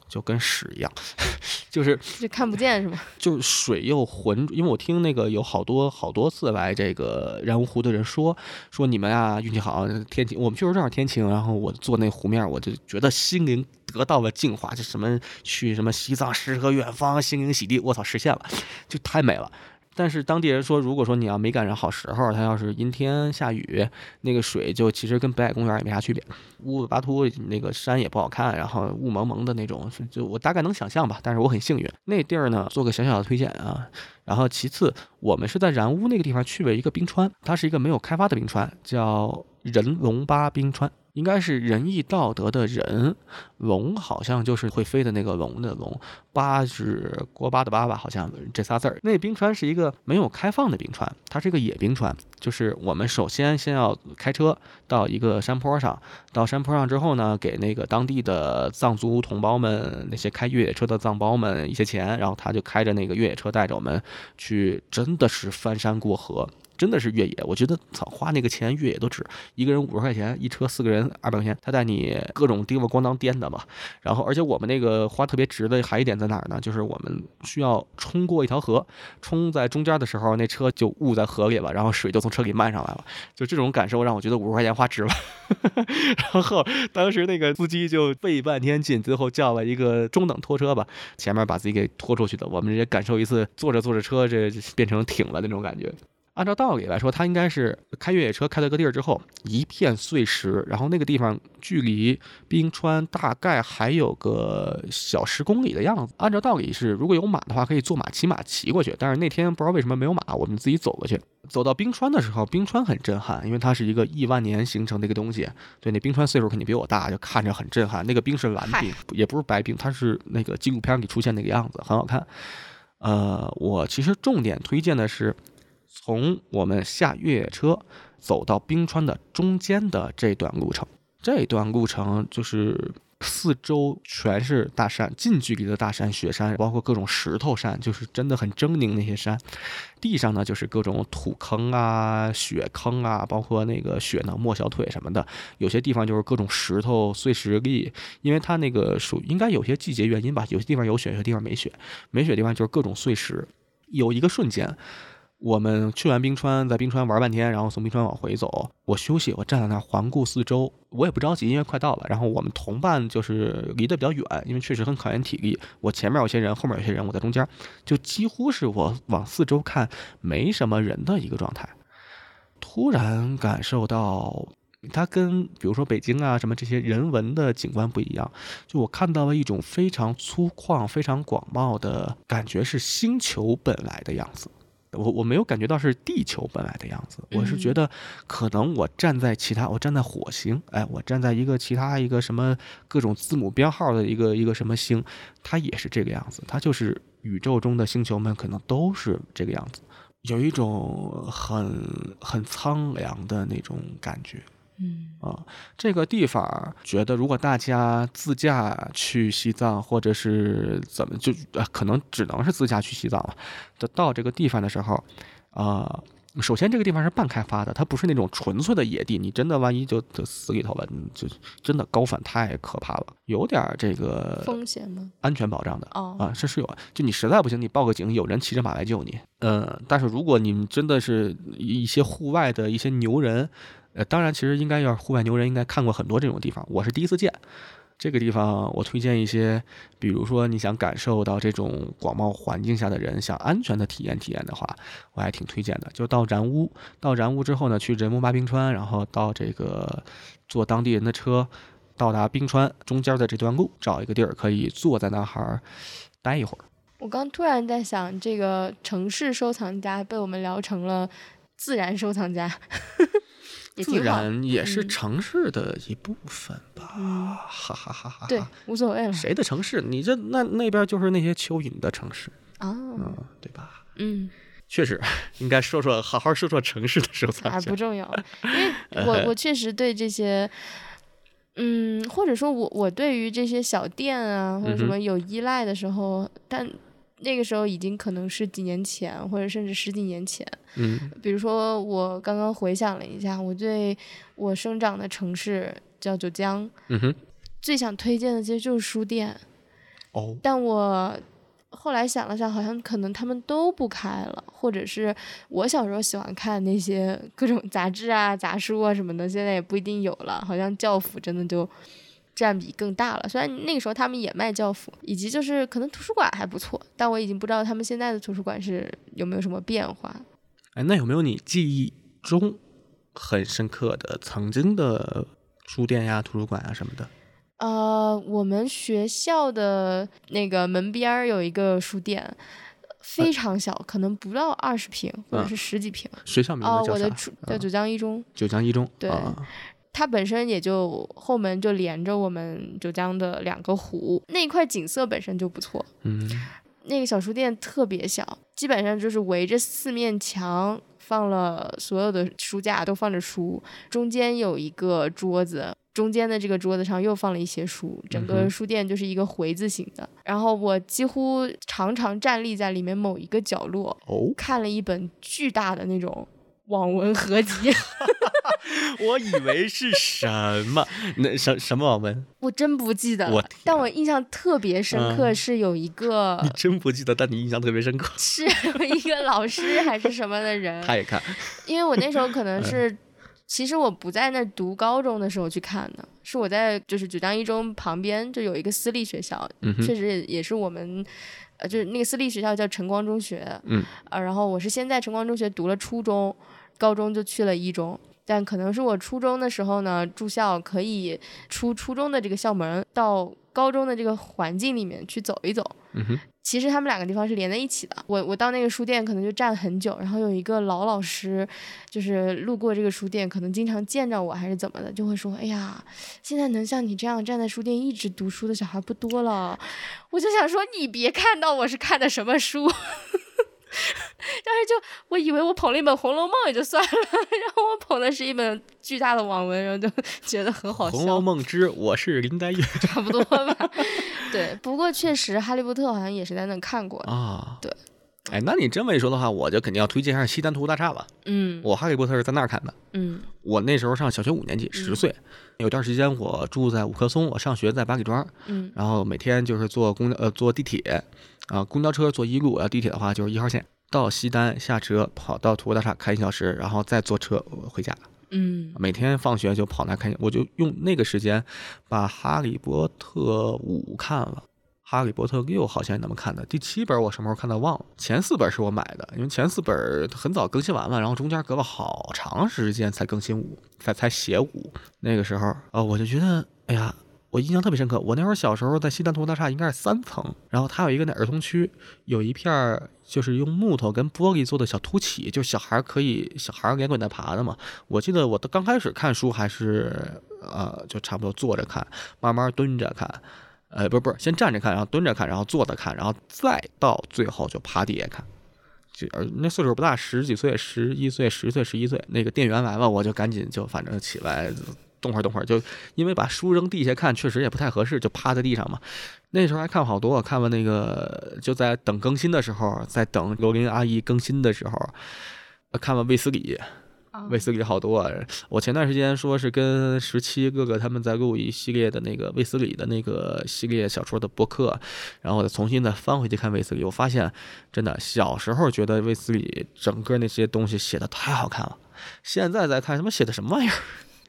就跟屎一样，[LAUGHS] 就是就看不见是吗？就水又浑，因为我听那个有好多好多次来这个然乌湖的人说说你们啊运气好，天晴，我们确实正好天晴，然后我坐那湖面，我就觉得心灵得到了净化，就什么去什么西藏诗和远方，心灵洗涤，我操实现了，就太美了。但是当地人说，如果说你要没赶上好时候，它要是阴天下雨，那个水就其实跟北海公园也没啥区别。乌鲁巴图那个山也不好看，然后雾蒙蒙的那种，就我大概能想象吧。但是我很幸运，那地儿呢做个小小的推荐啊。然后其次，我们是在然乌那个地方去了一个冰川，它是一个没有开发的冰川，叫仁龙巴冰川。应该是仁义道德的仁，龙好像就是会飞的那个龙的龙，巴是锅巴的巴吧，好像这仨字儿。那冰川是一个没有开放的冰川，它是一个野冰川，就是我们首先先要开车到一个山坡上，到山坡上之后呢，给那个当地的藏族同胞们，那些开越野车的藏胞们一些钱，然后他就开着那个越野车带着我们去，真的是翻山过河。真的是越野，我觉得操花那个钱越野都值，一个人五十块钱，一车四个人二百块钱，他带你各种叮咣咣当颠的嘛。然后而且我们那个花特别值的还一点在哪儿呢？就是我们需要冲过一条河，冲在中间的时候，那车就误在河里了，然后水就从车里漫上来了。就这种感受让我觉得五十块钱花值了。[LAUGHS] 然后当时那个司机就费半天劲，最后叫了一个中等拖车吧，前面把自己给拖出去的。我们也感受一次坐着坐着车这变成挺了那种感觉。按照道理来说，他应该是开越野车开到个地儿之后，一片碎石，然后那个地方距离冰川大概还有个小十公里的样子。按照道理是，如果有马的话，可以坐马骑马骑过去。但是那天不知道为什么没有马，我们自己走过去。走到冰川的时候，冰川很震撼，因为它是一个亿万年形成的一个东西。对，那冰川岁数肯定比我大，就看着很震撼。那个冰是蓝冰，也不是白冰，它是那个纪录片里出现那个样子，很好看。呃，我其实重点推荐的是。从我们下越野车走到冰川的中间的这段路程，这段路程就是四周全是大山，近距离的大山、雪山，包括各种石头山，就是真的很狰狞那些山。地上呢就是各种土坑啊、雪坑啊，包括那个雪呢没小腿什么的。有些地方就是各种石头碎石粒，因为它那个属应该有些季节原因吧，有些地方有雪，有些地方没雪。没雪地方就是各种碎石。有一个瞬间。我们去完冰川，在冰川玩半天，然后从冰川往回走。我休息，我站在那儿环顾四周，我也不着急，因为快到了。然后我们同伴就是离得比较远，因为确实很考验体力。我前面有些人，后面有些人，我在中间，就几乎是我往四周看没什么人的一个状态。突然感受到，它跟比如说北京啊什么这些人文的景观不一样，就我看到了一种非常粗犷、非常广袤的感觉，是星球本来的样子。我我没有感觉到是地球本来的样子，我是觉得可能我站在其他，我站在火星，哎，我站在一个其他一个什么各种字母编号的一个一个什么星，它也是这个样子，它就是宇宙中的星球们可能都是这个样子，有一种很很苍凉的那种感觉。嗯啊，这个地方觉得，如果大家自驾去西藏，或者是怎么，就呃，可能只能是自驾去西藏了。就到这个地方的时候，啊，首先这个地方是半开发的，它不是那种纯粹的野地，你真的万一就就死里头了，就真的高反太可怕了，有点这个风险吗？安全保障的哦啊，这是有，就你实在不行，你报个警，有人骑着马来救你。嗯，但是如果你们真的是一些户外的一些牛人。呃，当然，其实应该要是户外牛人，应该看过很多这种地方。我是第一次见这个地方，我推荐一些，比如说你想感受到这种广袤环境下的人想安全的体验体验的话，我还挺推荐的。就到然乌，到然乌之后呢，去仁木巴冰川，然后到这个坐当地人的车到达冰川中间的这段路，找一个地儿可以坐在那儿待一会儿。我刚突然在想，这个城市收藏家被我们聊成了自然收藏家。自然也是城市的一部分吧，哈哈哈哈！对，无所谓了。谁的城市？你这那那边就是那些蚯蚓的城市啊，嗯，对吧？嗯，确实应该说说，好好说说城市的收藏。还不重要，[LAUGHS] 因为我我确实对这些，嗯，或者说我我对于这些小店啊或者什么有依赖的时候，但。那个时候已经可能是几年前，或者甚至十几年前。嗯，比如说我刚刚回想了一下，我对我生长的城市叫九江，嗯哼，最想推荐的其实就是书店。哦，但我后来想了想，好像可能他们都不开了，或者是我小时候喜欢看那些各种杂志啊、杂书啊什么的，现在也不一定有了。好像教辅真的就。占比更大了，虽然那个时候他们也卖教辅，以及就是可能图书馆还不错，但我已经不知道他们现在的图书馆是有没有什么变化。哎，那有没有你记忆中很深刻的曾经的书店呀、图书馆啊什么的？呃，我们学校的那个门边儿有一个书店，非常小，可能不到二十平，或者是十几平。学校名字叫啥？叫九江一中。九江一中。对。它本身也就后门就连着我们九江的两个湖，那一块景色本身就不错。嗯，那个小书店特别小，基本上就是围着四面墙放了所有的书架都放着书，中间有一个桌子，中间的这个桌子上又放了一些书，整个书店就是一个回字形的。然后我几乎常常站立在里面某一个角落，看了一本巨大的那种。网文合集，[LAUGHS] 我以为是什么？[LAUGHS] 那什什么网文？我真不记得了。但我印象特别深刻，是有一个。[LAUGHS] 你真不记得，但你印象特别深刻。是一个老师还是什么的人？他也看。因为我那时候可能是，其实我不在那读高中的时候去看的，是我在就是九江一中旁边就有一个私立学校，确实也也是我们。呃，就是那个私立学校叫晨光中学，嗯，啊，然后我是先在晨光中学读了初中，高中就去了一中，但可能是我初中的时候呢，住校可以出初中的这个校门到。高中的这个环境里面去走一走，其实他们两个地方是连在一起的。我我到那个书店可能就站很久，然后有一个老老师，就是路过这个书店，可能经常见着我还是怎么的，就会说：“哎呀，现在能像你这样站在书店一直读书的小孩不多了。”我就想说，你别看到我是看的什么书。[LAUGHS] 就时就我以为我捧了一本《红楼梦》也就算了，[LAUGHS] 然后我捧的是一本巨大的网文，然后就 [LAUGHS] 觉得很好笑《红楼，梦之我是林黛玉》差不多吧。对，不过确实《哈利波特》好像也是在那看过的。啊，对。哎，那你这么一说的话，我就肯定要推荐一下西单图书大厦了。嗯我《哈利波特》是在那儿看的。嗯我那时候上小学五年级，十岁。有段时间我住在五棵松，我上学在八里庄，嗯然后每天就是坐公交呃坐地铁，啊、公交车坐一路，要地铁的话就是一号线到西单下车，跑到图书大厦看一小时，然后再坐车呃回家。嗯每天放学就跑那看，我就用那个时间把《哈利波特五》看了。《哈利波特六》好像也那么看的，第七本我什么时候看的忘了，前四本是我买的，因为前四本很早更新完了，然后中间隔了好长时间才更新五，才才写五。那个时候，呃，我就觉得，哎呀，我印象特别深刻。我那会儿小时候在西单图书大厦应该是三层，然后它有一个那儿童区，有一片儿就是用木头跟玻璃做的小凸起，就小孩可以小孩连滚带爬的嘛。我记得我刚开始看书还是呃，就差不多坐着看，慢慢蹲着看。呃，不是不是，先站着看，然后蹲着看，然后坐着看，然后再到最后就趴地下看。就呃那岁数不大，十几岁、十一岁、十岁、十一岁，那个店员来了，我就赶紧就反正起来动会儿动会儿，就因为把书扔地下看确实也不太合适，就趴在地上嘛。那时候还看好多，看完那个就在等更新的时候，在等罗琳阿姨更新的时候，看完卫斯理，卫斯理好多啊！我前段时间说是跟十七哥哥他们在录一系列的那个卫斯理的那个系列小说的播客，然后我再重新再翻回去看卫斯理，我发现真的小时候觉得卫斯理整个那些东西写的太好看了，现在再看什么写的什么玩意儿。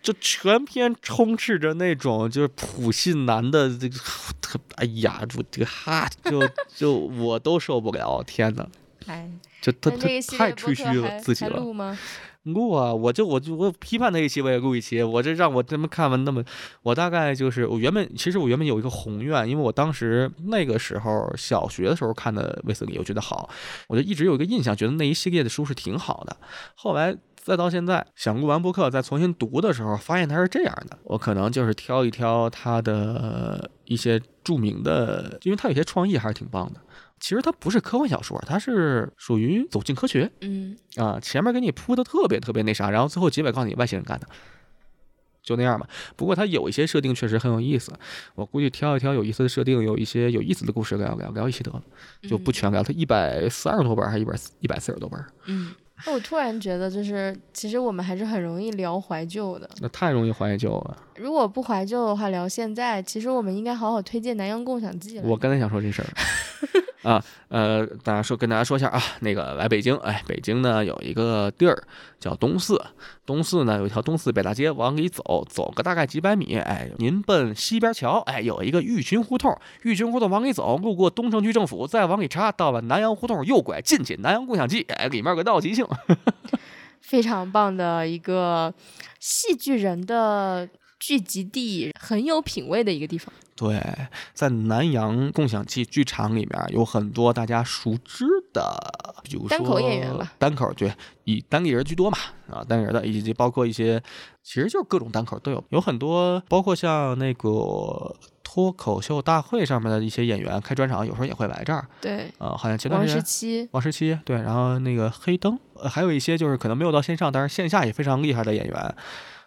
就全篇充斥着那种就是普信男的这个特，哎呀，我这个哈，就就我都受不了，天哪，哎，就他他太吹嘘了自己了。录？啊，我就我就我批判他一期，我也录一期。我这让我这么看完那么，我大概就是我原本其实我原本有一个宏愿，因为我当时那个时候小学的时候看的卫斯理，我觉得好，我就一直有一个印象，觉得那一系列的书是挺好的。后来再到现在想录完播客再重新读的时候，发现它是这样的，我可能就是挑一挑它的一些著名的，因为它有些创意还是挺棒的。其实它不是科幻小说，它是属于走进科学。嗯啊，前面给你铺的特别特别那啥，然后最后结尾告诉你外星人干的，就那样吧。不过它有一些设定确实很有意思，我估计挑一挑有意思的设定，有一些有意思的故事聊聊聊一起得了，就不全聊。它一百三十多本还是一百一百四十多本，嗯。那我突然觉得，就是其实我们还是很容易聊怀旧的。那太容易怀旧了。如果不怀旧的话，聊现在，其实我们应该好好推荐《南洋共享记》了。我刚才想说这事儿。[LAUGHS] 啊，呃，大家说跟大家说一下啊，那个来北京，哎，北京呢有一个地儿叫东四，东四呢有一条东四北大街，往里走，走个大概几百米，哎，您奔西边桥，哎，有一个玉群胡同，玉群胡同往里走，路过东城区政府，再往里插，到了南阳胡同右拐进去，南阳共享记，哎，里面有个闹即兴，非常棒的一个戏剧人的聚集地，很有品位的一个地方。对，在南阳共享器剧场里面有很多大家熟知的，比如说单口演员吧，单口对，以单立人居多嘛，啊，单立人的以及包括一些，其实就是各种单口都有，有很多，包括像那个脱口秀大会上面的一些演员开专场，有时候也会来这儿，对，啊，好像前段王十时间七，王十七对，然后那个黑灯，呃还有一些就是可能没有到线上，但是线下也非常厉害的演员，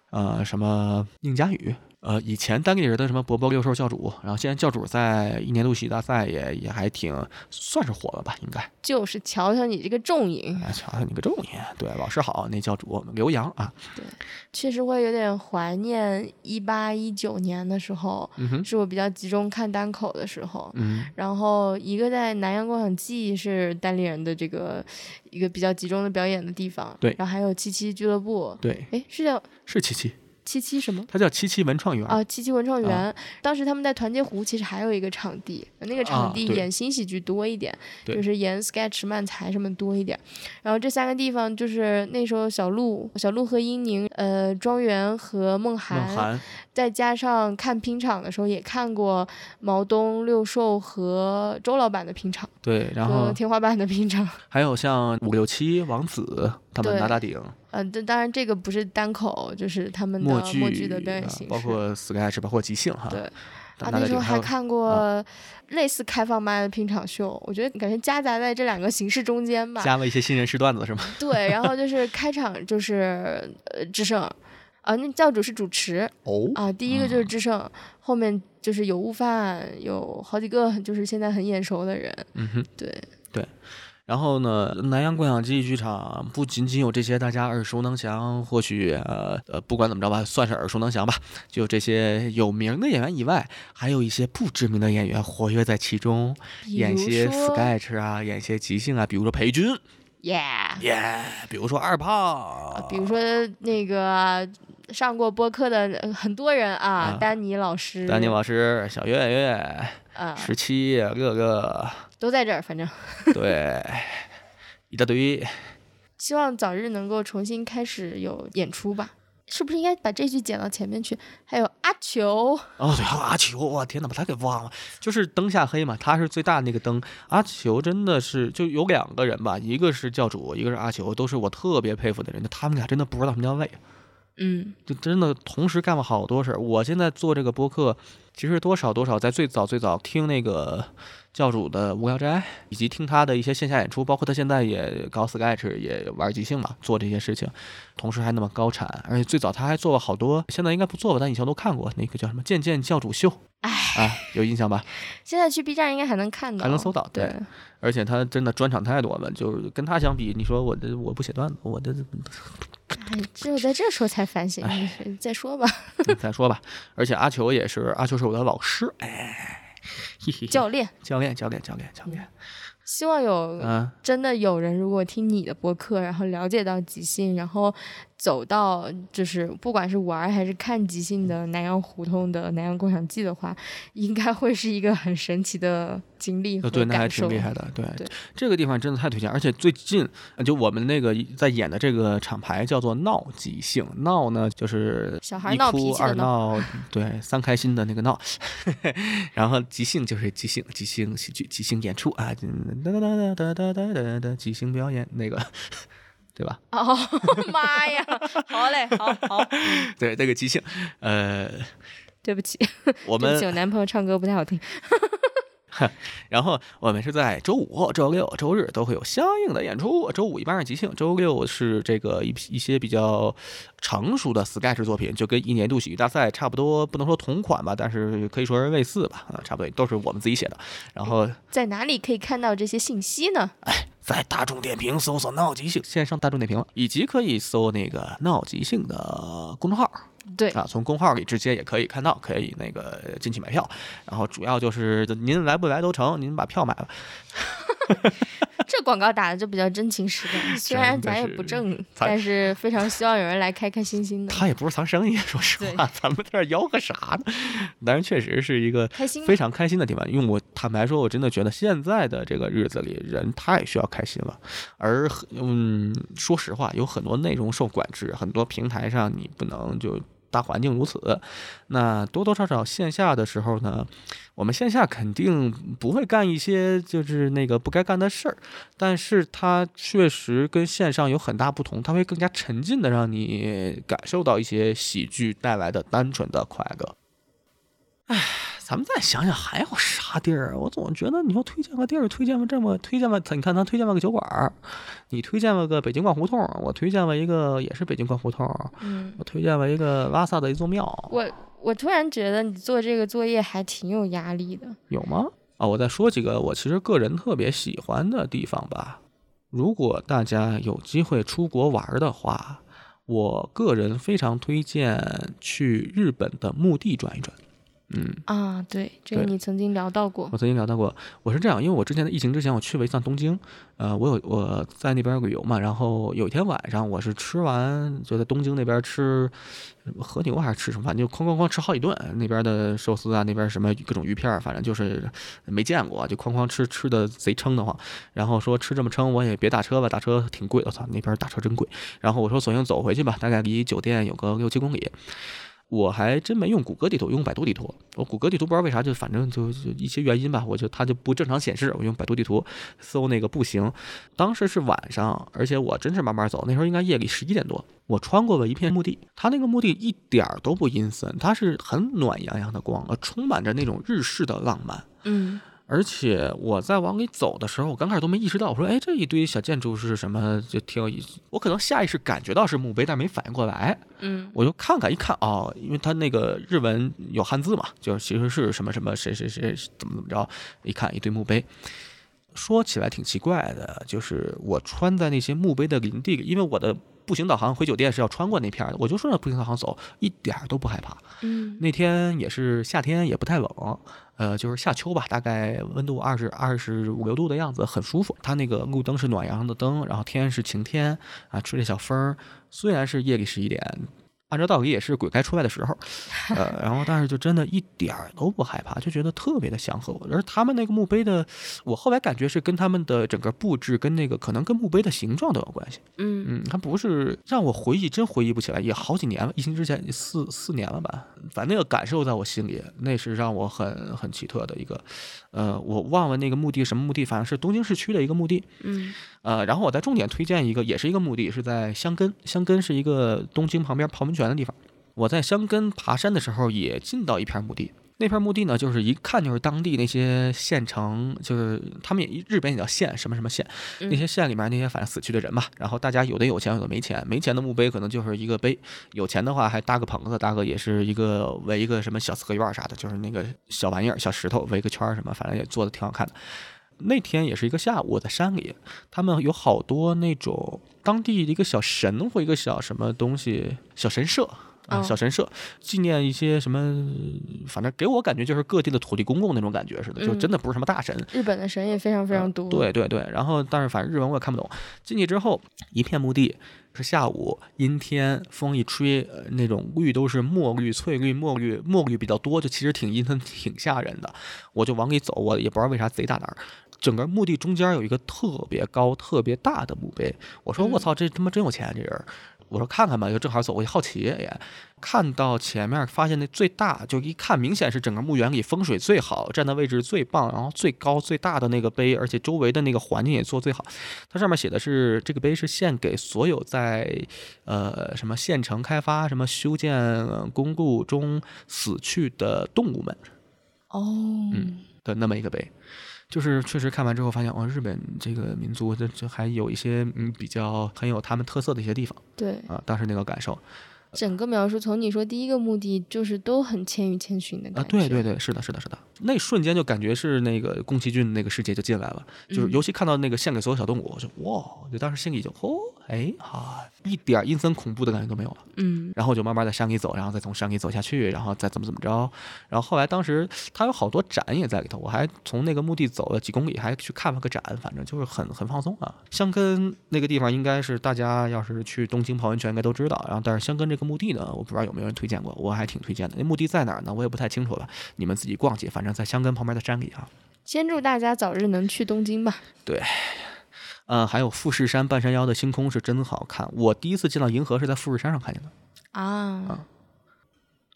呃，什么宁佳宇。呃，以前单立人的什么伯伯六兽教主，然后现在教主在一年度喜剧大赛也也还挺算是火了吧，应该。就是瞧瞧你这个重影，哎，[LAUGHS] 瞧瞧你个重音，对，老师好，那教主刘洋啊，对确实会有点怀念一八一九年的时候，嗯，是我比较集中看单口的时候。嗯，然后一个在南阳共享记是单立人的这个一个比较集中的表演的地方，对然后还有七七俱乐部，对，哎，是叫是七七，七七什么？他叫七七文创园，啊，七七文创园，当时他们在团结湖其实还有一个场地，那个场地演新喜剧多一点，对。就是演 sketch 漫才什么多一点。然后这三个地方就是那时候小鹿、小鹿和英宁、呃庄园和梦涵，再加上看拼场的时候也看过毛东、六兽和周老板的拼场对，然后天花板的拼场。还有像五六七王子他们对。拿大顶，呃，这当然这个不是单口，就是他们的默剧的表演啊形式。包括 sketch，包括即兴哈，对啊，那时候还看过类似开放麦的拼场秀，我觉得感觉夹杂在这两个形式中间吧。加了一些新人式段子是吗？对，然后就是开场就是呃智胜，啊，那教主是主持哦啊，第一个就是智胜，后面就是有悟饭，有好几个就是现在很眼熟的人。嗯哼，对对。然后呢，南阳共享记忆剧场不仅仅有这些大家耳熟能详，或许呃呃，不管怎么着吧，算是耳熟能详吧。就这些有名的演员以外，还有一些不知名的演员活跃在其中，演些 sketch 啊，演些即兴啊，比如说裴军，耶耶，比如说二胖，比如说那个上过播客的很多人啊，丹尼老师，丹尼老师，小月月，啊，十七乐乐。都在这儿，反正 [LAUGHS] 对，一大堆。希望早日能够重新开始有演出吧？是不是应该把这句剪到前面去？还有阿球哦，对，还有阿球，我天哪，把他给忘了。就是灯下黑嘛，他是最大的那个灯。阿球真的是就有两个人吧，一个是教主，一个是阿球，都是我特别佩服的人。他们俩真的不知道什么叫累，嗯，就真的同时干了好多事儿。我现在做这个播客，其实多少多少在最早最早听那个。教主的无聊斋，以及听他的一些线下演出，包括他现在也搞 sketch，也玩即兴嘛，做这些事情，同时还那么高产，而且最早他还做了好多，现在应该不做吧，但以前都看过那个叫什么《渐渐教主秀》，哎，有印象吧？现在去 B 站应该还能看到，还能搜到。对，而且他真的专场太多了，就是跟他相比，你说我的我不写段子，我的，哎，只有在这时候才反省，[LAUGHS] 再说吧，再说吧。而且阿球也是，阿球是我的老师，哎。教练，教练，教练，教练，教练。希望有真的有人，如果听你的播客，然后了解到即兴，然后走到就是不管是玩还是看即兴的南阳胡同的南阳共享记的话，应该会是一个很神奇的经历和对，那还挺厉害的。对，这个地方真的太推荐，而且最近就我们那个在演的这个厂牌叫做闹即兴，闹呢就是小孩闹脾气二闹，对，三开心的那个闹，[LAUGHS] 然后即兴就是即兴，即兴喜剧，即兴演出啊。哒哒哒哒哒哒哒哒，即兴表演那个，对吧？哦 [LAUGHS] 妈呀！好嘞，好好。[LAUGHS] 对，那个即兴，呃，[LAUGHS] 对不起，我们我男朋友唱歌不太好听。然后我们是在周五、周六、周日都会有相应的演出。周五一般是即兴，周六是这个一一些比较成熟的 sketch 作品，就跟一年度喜剧大赛差不多，不能说同款吧，但是可以说是类似吧，啊，差不多都是我们自己写的。然后在哪里可以看到这些信息呢？哎，在大众点评搜索“闹即兴”，线上大众点评了，以及可以搜那个“闹即兴”的公众号。对啊，从公号里直接也可以看到，可以那个进去买票。然后主要就是您来不来都成，您把票买了。[LAUGHS] 这广告打的就比较真情实感，虽然咱也不挣，但是非常希望有人来开开心心的。他也不是藏生意，[LAUGHS] 说实话，咱们在这吆喝啥呢？但是确实是一个非常开心的地方。因为我坦白说，我真的觉得现在的这个日子里，人太需要开心了。而嗯，说实话，有很多内容受管制，很多平台上你不能就。大环境如此，那多多少少线下的时候呢，我们线下肯定不会干一些就是那个不该干的事儿，但是它确实跟线上有很大不同，它会更加沉浸的让你感受到一些喜剧带来的单纯的快乐。唉。咱们再想想还有啥地儿？我总觉得你说推荐个地儿，推荐个这么推荐吧，你看咱推荐了个酒馆，你推荐了个北京逛胡同，我推荐了一个也是北京逛胡同，嗯，我推荐了一个拉萨的一座庙。我我突然觉得你做这个作业还挺有压力的。有吗？啊，我再说几个我其实个人特别喜欢的地方吧。如果大家有机会出国玩的话，我个人非常推荐去日本的墓地转一转。嗯啊，对，这个你曾经聊到过。我曾经聊到过，我是这样，因为我之前的疫情之前，我去了一趟东京，呃，我有我在那边旅游嘛，然后有一天晚上，我是吃完就在东京那边吃和牛还是吃什么，反正就哐哐哐吃好几顿，那边的寿司啊，那边什么各种鱼片，反正就是没见过，就哐哐吃，吃的贼撑得慌。然后说吃这么撑，我也别打车吧，打车挺贵，我操，那边打车真贵。然后我说索性走回去吧，大概离酒店有个六七公里。我还真没用谷歌地图，用百度地图。我谷歌地图不知道为啥，就反正就就一些原因吧，我就它就不正常显示。我用百度地图搜那个步行，当时是晚上，而且我真是慢慢走，那时候应该夜里十一点多，我穿过了一片墓地，它那个墓地一点儿都不阴森，它是很暖洋洋的光，充满着那种日式的浪漫。嗯而且我在往里走的时候，我刚开始都没意识到，我说，哎，这一堆小建筑是什么？就挺有意思。我可能下意识感觉到是墓碑，但没反应过来。嗯我就看看一看哦，因为它那个日文有汉字嘛，就其实是什么什么谁谁谁怎么怎么着，一看一堆墓碑。说起来挺奇怪的，就是我穿在那些墓碑的林地里，因为我的步行导航回酒店是要穿过那片儿的，我就顺着步行导航走，一点儿都不害怕。嗯那天也是夏天，也不太冷，呃，就是夏秋吧，大概温度二十二十五六度的样子，很舒服。它那个路灯是暖洋洋的灯，然后天是晴天啊，吹着小风儿。虽然是夜里十一点，按照道理也是鬼该出来的时候，呃，然后但是就真的一点儿都不害怕，就觉得特别的祥和。而他们那个墓碑的，我后来感觉是跟他们的整个布置跟那个可能跟墓碑的形状都有关系。嗯嗯，它不是让我回忆，真回忆不起来，也好几年了，疫情之前四四年了吧，反正那个感受在我心里，那是让我很很奇特的一个，呃，我忘了那个墓地什么墓地，反正是东京市区的一个墓地，嗯呃，然后我再重点推荐一个，也是一个墓地，是在箱根，箱根是一个东京旁边泡温泉的地方。我在箱根爬山的时候也进到一片墓地，那片墓地呢，就是一看就是当地那些县城，就是他们也日本也叫县，什么什么县，那些县里面那些反正死去的人吧。然后大家有的有钱，有的没钱，没钱的墓碑可能就是一个碑，有钱的话还搭个棚子，搭个也是一个围一个什么小四合院啥的，就是那个小玩意儿、小石头围个圈儿什么，反正也做的挺好看的。那天也是一个下午，我在山里，他们有好多那种当地的一个小神或一个小什么东西，小神社啊，哦小神社，纪念一些什么，反正给我感觉就是各地的土地公公那种感觉似的，就嗯真的不是什么大神。日本的神也非常非常多。对对对，然后但是反正日文我也看不懂。进去之后，一片墓地，是下午阴天，风一吹，呃，那种绿都是墨绿、翠绿、墨绿，墨绿比较多，就其实挺阴森、挺吓人的。我就往里走，我也不知道为啥贼大胆儿。整个墓地中间有一个特别高、特别大的墓碑，我说嗯我操，这他妈真有钱这人。我说看看吧，就正好走过去，好奇也看到前面，发现那最大，就一看明显是整个墓园里风水最好、站的位置最棒，然后最高最大的那个碑，而且周围的那个环境也做最好。它上面写的是这个碑是献给所有在呃什么县城开发、什么修建呃公路中死去的动物们哦，嗯的那么一个碑。就是确实看完之后发现，哦，日本这个民族这这还有一些嗯比较很有他们特色的一些地方对，啊，当时那个感受整个描述从你说第一个目的就是都很千与千寻的啊，感觉。对对对，是的，是的，是的，那瞬间就感觉是那个宫崎骏那个世界就进来了，就是嗯尤其看到那个献给所有小动物，我就哇，就当时心里就哦，哎啊，一点阴森恐怖的感觉都没有了。嗯然后就慢慢在山里走，然后再从山里走下去，然后再怎么怎么着。然后后来当时他有好多展也在里头，我还从那个墓地走了几公里，还去看了个展，反正就是很很放松啊。香根那个地方应该是大家要是去东京泡温泉应该都知道，然后但是香根这个墓地呢，我不知道有没有人推荐过，我还挺推荐的。那墓地在哪儿呢？我也不太清楚了，你们自己逛去，反正在香根旁边的山里啊。先祝大家早日能去东京吧。对。呃，还有富士山半山腰的星空是真好看，我第一次见到银河是在富士山上看见的。啊，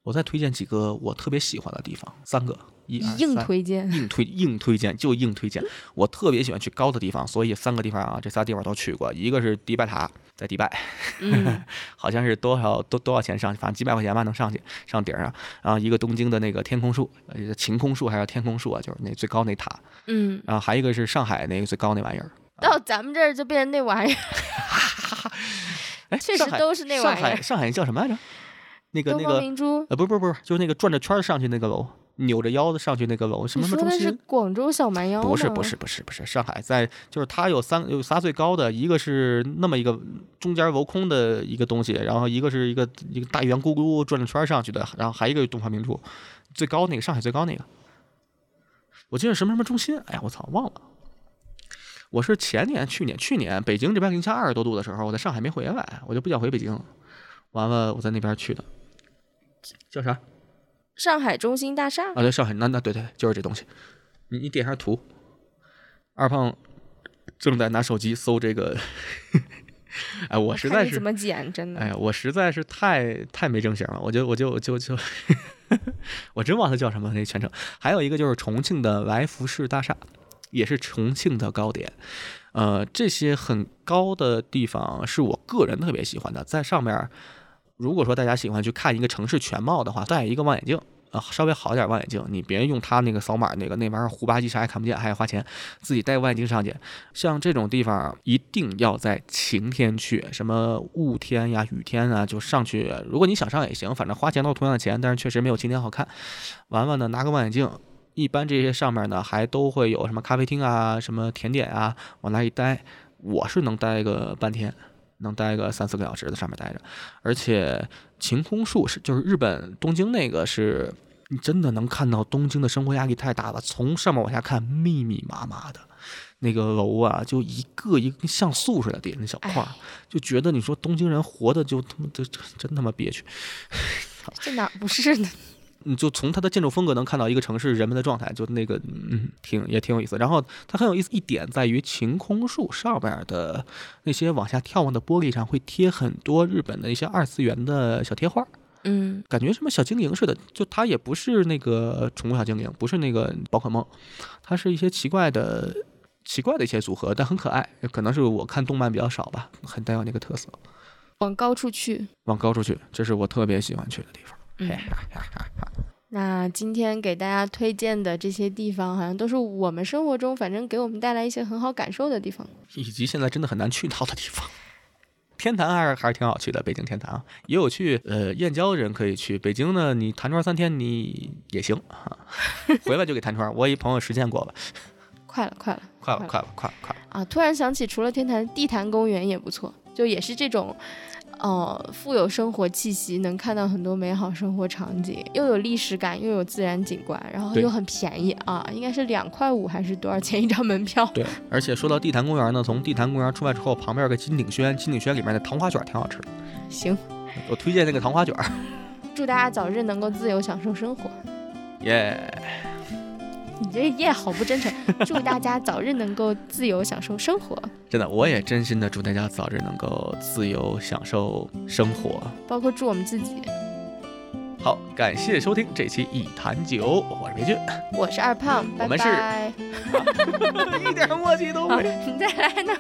我再推荐几个我特别喜欢的地方，三个，硬三推荐。硬推硬推荐就硬推荐。我特别喜欢去高的地方，所以三个地方啊，这仨地方都去过。一个是迪拜塔，在迪拜，嗯 [LAUGHS] 好像是多少多多少钱上去，反正几百块钱吧能上去上顶上。然后一个东京的那个天空树，呃，晴空树还是天空树啊，就是那最高那塔。嗯，然后还有一个是上海那个最高那玩意儿。到咱们这儿就变成那玩意儿，[LAUGHS] 哎，确实都是那玩意儿上海上海叫什么来着？那个那个明珠。呃，不是不是不是，就是那个转着圈上去那个楼，扭着腰子上去那个楼，什么什么中心？广州小蛮腰不是不是不是不是，上海在就是它有三有仨最高的，一个是那么一个中间镂空的一个东西，然后一个是一个一个大圆咕咕转着圈上去的，然后还有一个东方明珠，最高那个上海最高那个，我记得什么什么中心，哎呀我操忘了。我是前年、去年、去年北京这边零下二十多度的时候，我在上海没回来，我就不想回北京，完了我在那边去的，叫啥？上海中心大厦啊，对，上海那那对对，就是这东西。你你点一下图，二胖正在拿手机搜这个 [LAUGHS] 哎，我实在是怎么剪，真的。哎呀，我实在是太太没正形了，我就我就我就就，[LAUGHS] 我真忘了叫什么那全称。还有一个就是重庆的来福士大厦，也是重庆的高点。呃，这些很高的地方是我个人特别喜欢的，在上面，如果说大家喜欢去看一个城市全貌的话，戴一个望远镜。啊，稍微好一点望远镜，你别用他那个扫码那个那玩意儿糊吧唧，啥也看不见，还要花钱。自己带望远镜上去，像这种地方一定要在晴天去，什么雾天呀、雨天啊，就上去。如果你想上也行，反正花钱都是同样的钱，但是确实没有晴天好看。玩玩呢，拿个望远镜，一般这些上面呢还都会有什么咖啡厅啊、什么甜点啊，往那一待，我是能待个半天。能待个三四个小时在上面待着，而且晴空树是就是日本东京那个是，你真的能看到东京的生活压力太大了。从上面往下看，密密麻麻的那个楼啊，就一个一个像素似的叠那小块，就觉得你说东京人活的就他妈这真他妈憋屈。[LAUGHS] 这哪不是呢？你就从它的建筑风格能看到一个城市人们的状态，就那个嗯，挺也挺有意思。然后它很有意思一点在于晴空树上边的那些往下眺望的玻璃上会贴很多日本的一些二次元的小贴画，嗯，感觉什么小精灵似的。就它也不是那个宠物小精灵，不是那个宝可梦，它是一些奇怪的、奇怪的一些组合，但很可爱。可能是我看动漫比较少吧，很带有那个特色。往高处去，往高处去，这是我特别喜欢去的地方。[LAUGHS] 那今天给大家推荐的这些地方，好像都是我们生活中反正给我们带来一些很好感受的地方，以及现在真的很难去到的地方。[LAUGHS] 天坛还是还是挺好去的，北京天坛啊，也有去。呃，燕郊人可以去，北京呢，你弹窗三天你也行啊，[LAUGHS] 回来就给弹窗。我一朋友实践过了，快了，快了，快了，快了，快了，快了啊！突然想起，除了天坛，地坛公园也不错，就也是这种。哦，富有生活气息，能看到很多美好生活场景，又有历史感，又有自然景观，然后又很便宜啊，应该是两块五还是多少钱一张门票？对，[LAUGHS] 而且说到地坛公园呢，从地坛公园出来之后，旁边有个金鼎轩，金鼎轩里面的糖花卷挺好吃的。行，我推荐那个糖花卷。[LAUGHS] 祝大家早日能够自由享受生活。耶。你这也好不真诚，[LAUGHS] 祝大家早日能够自由享受生活。真的，我也真心的祝大家早日能够自由享受生活，包括祝我们自己。好，感谢收听这期一坛酒，我是裴俊，我是二胖，我们是，[LAUGHS] 一点默契都没，你再来呢。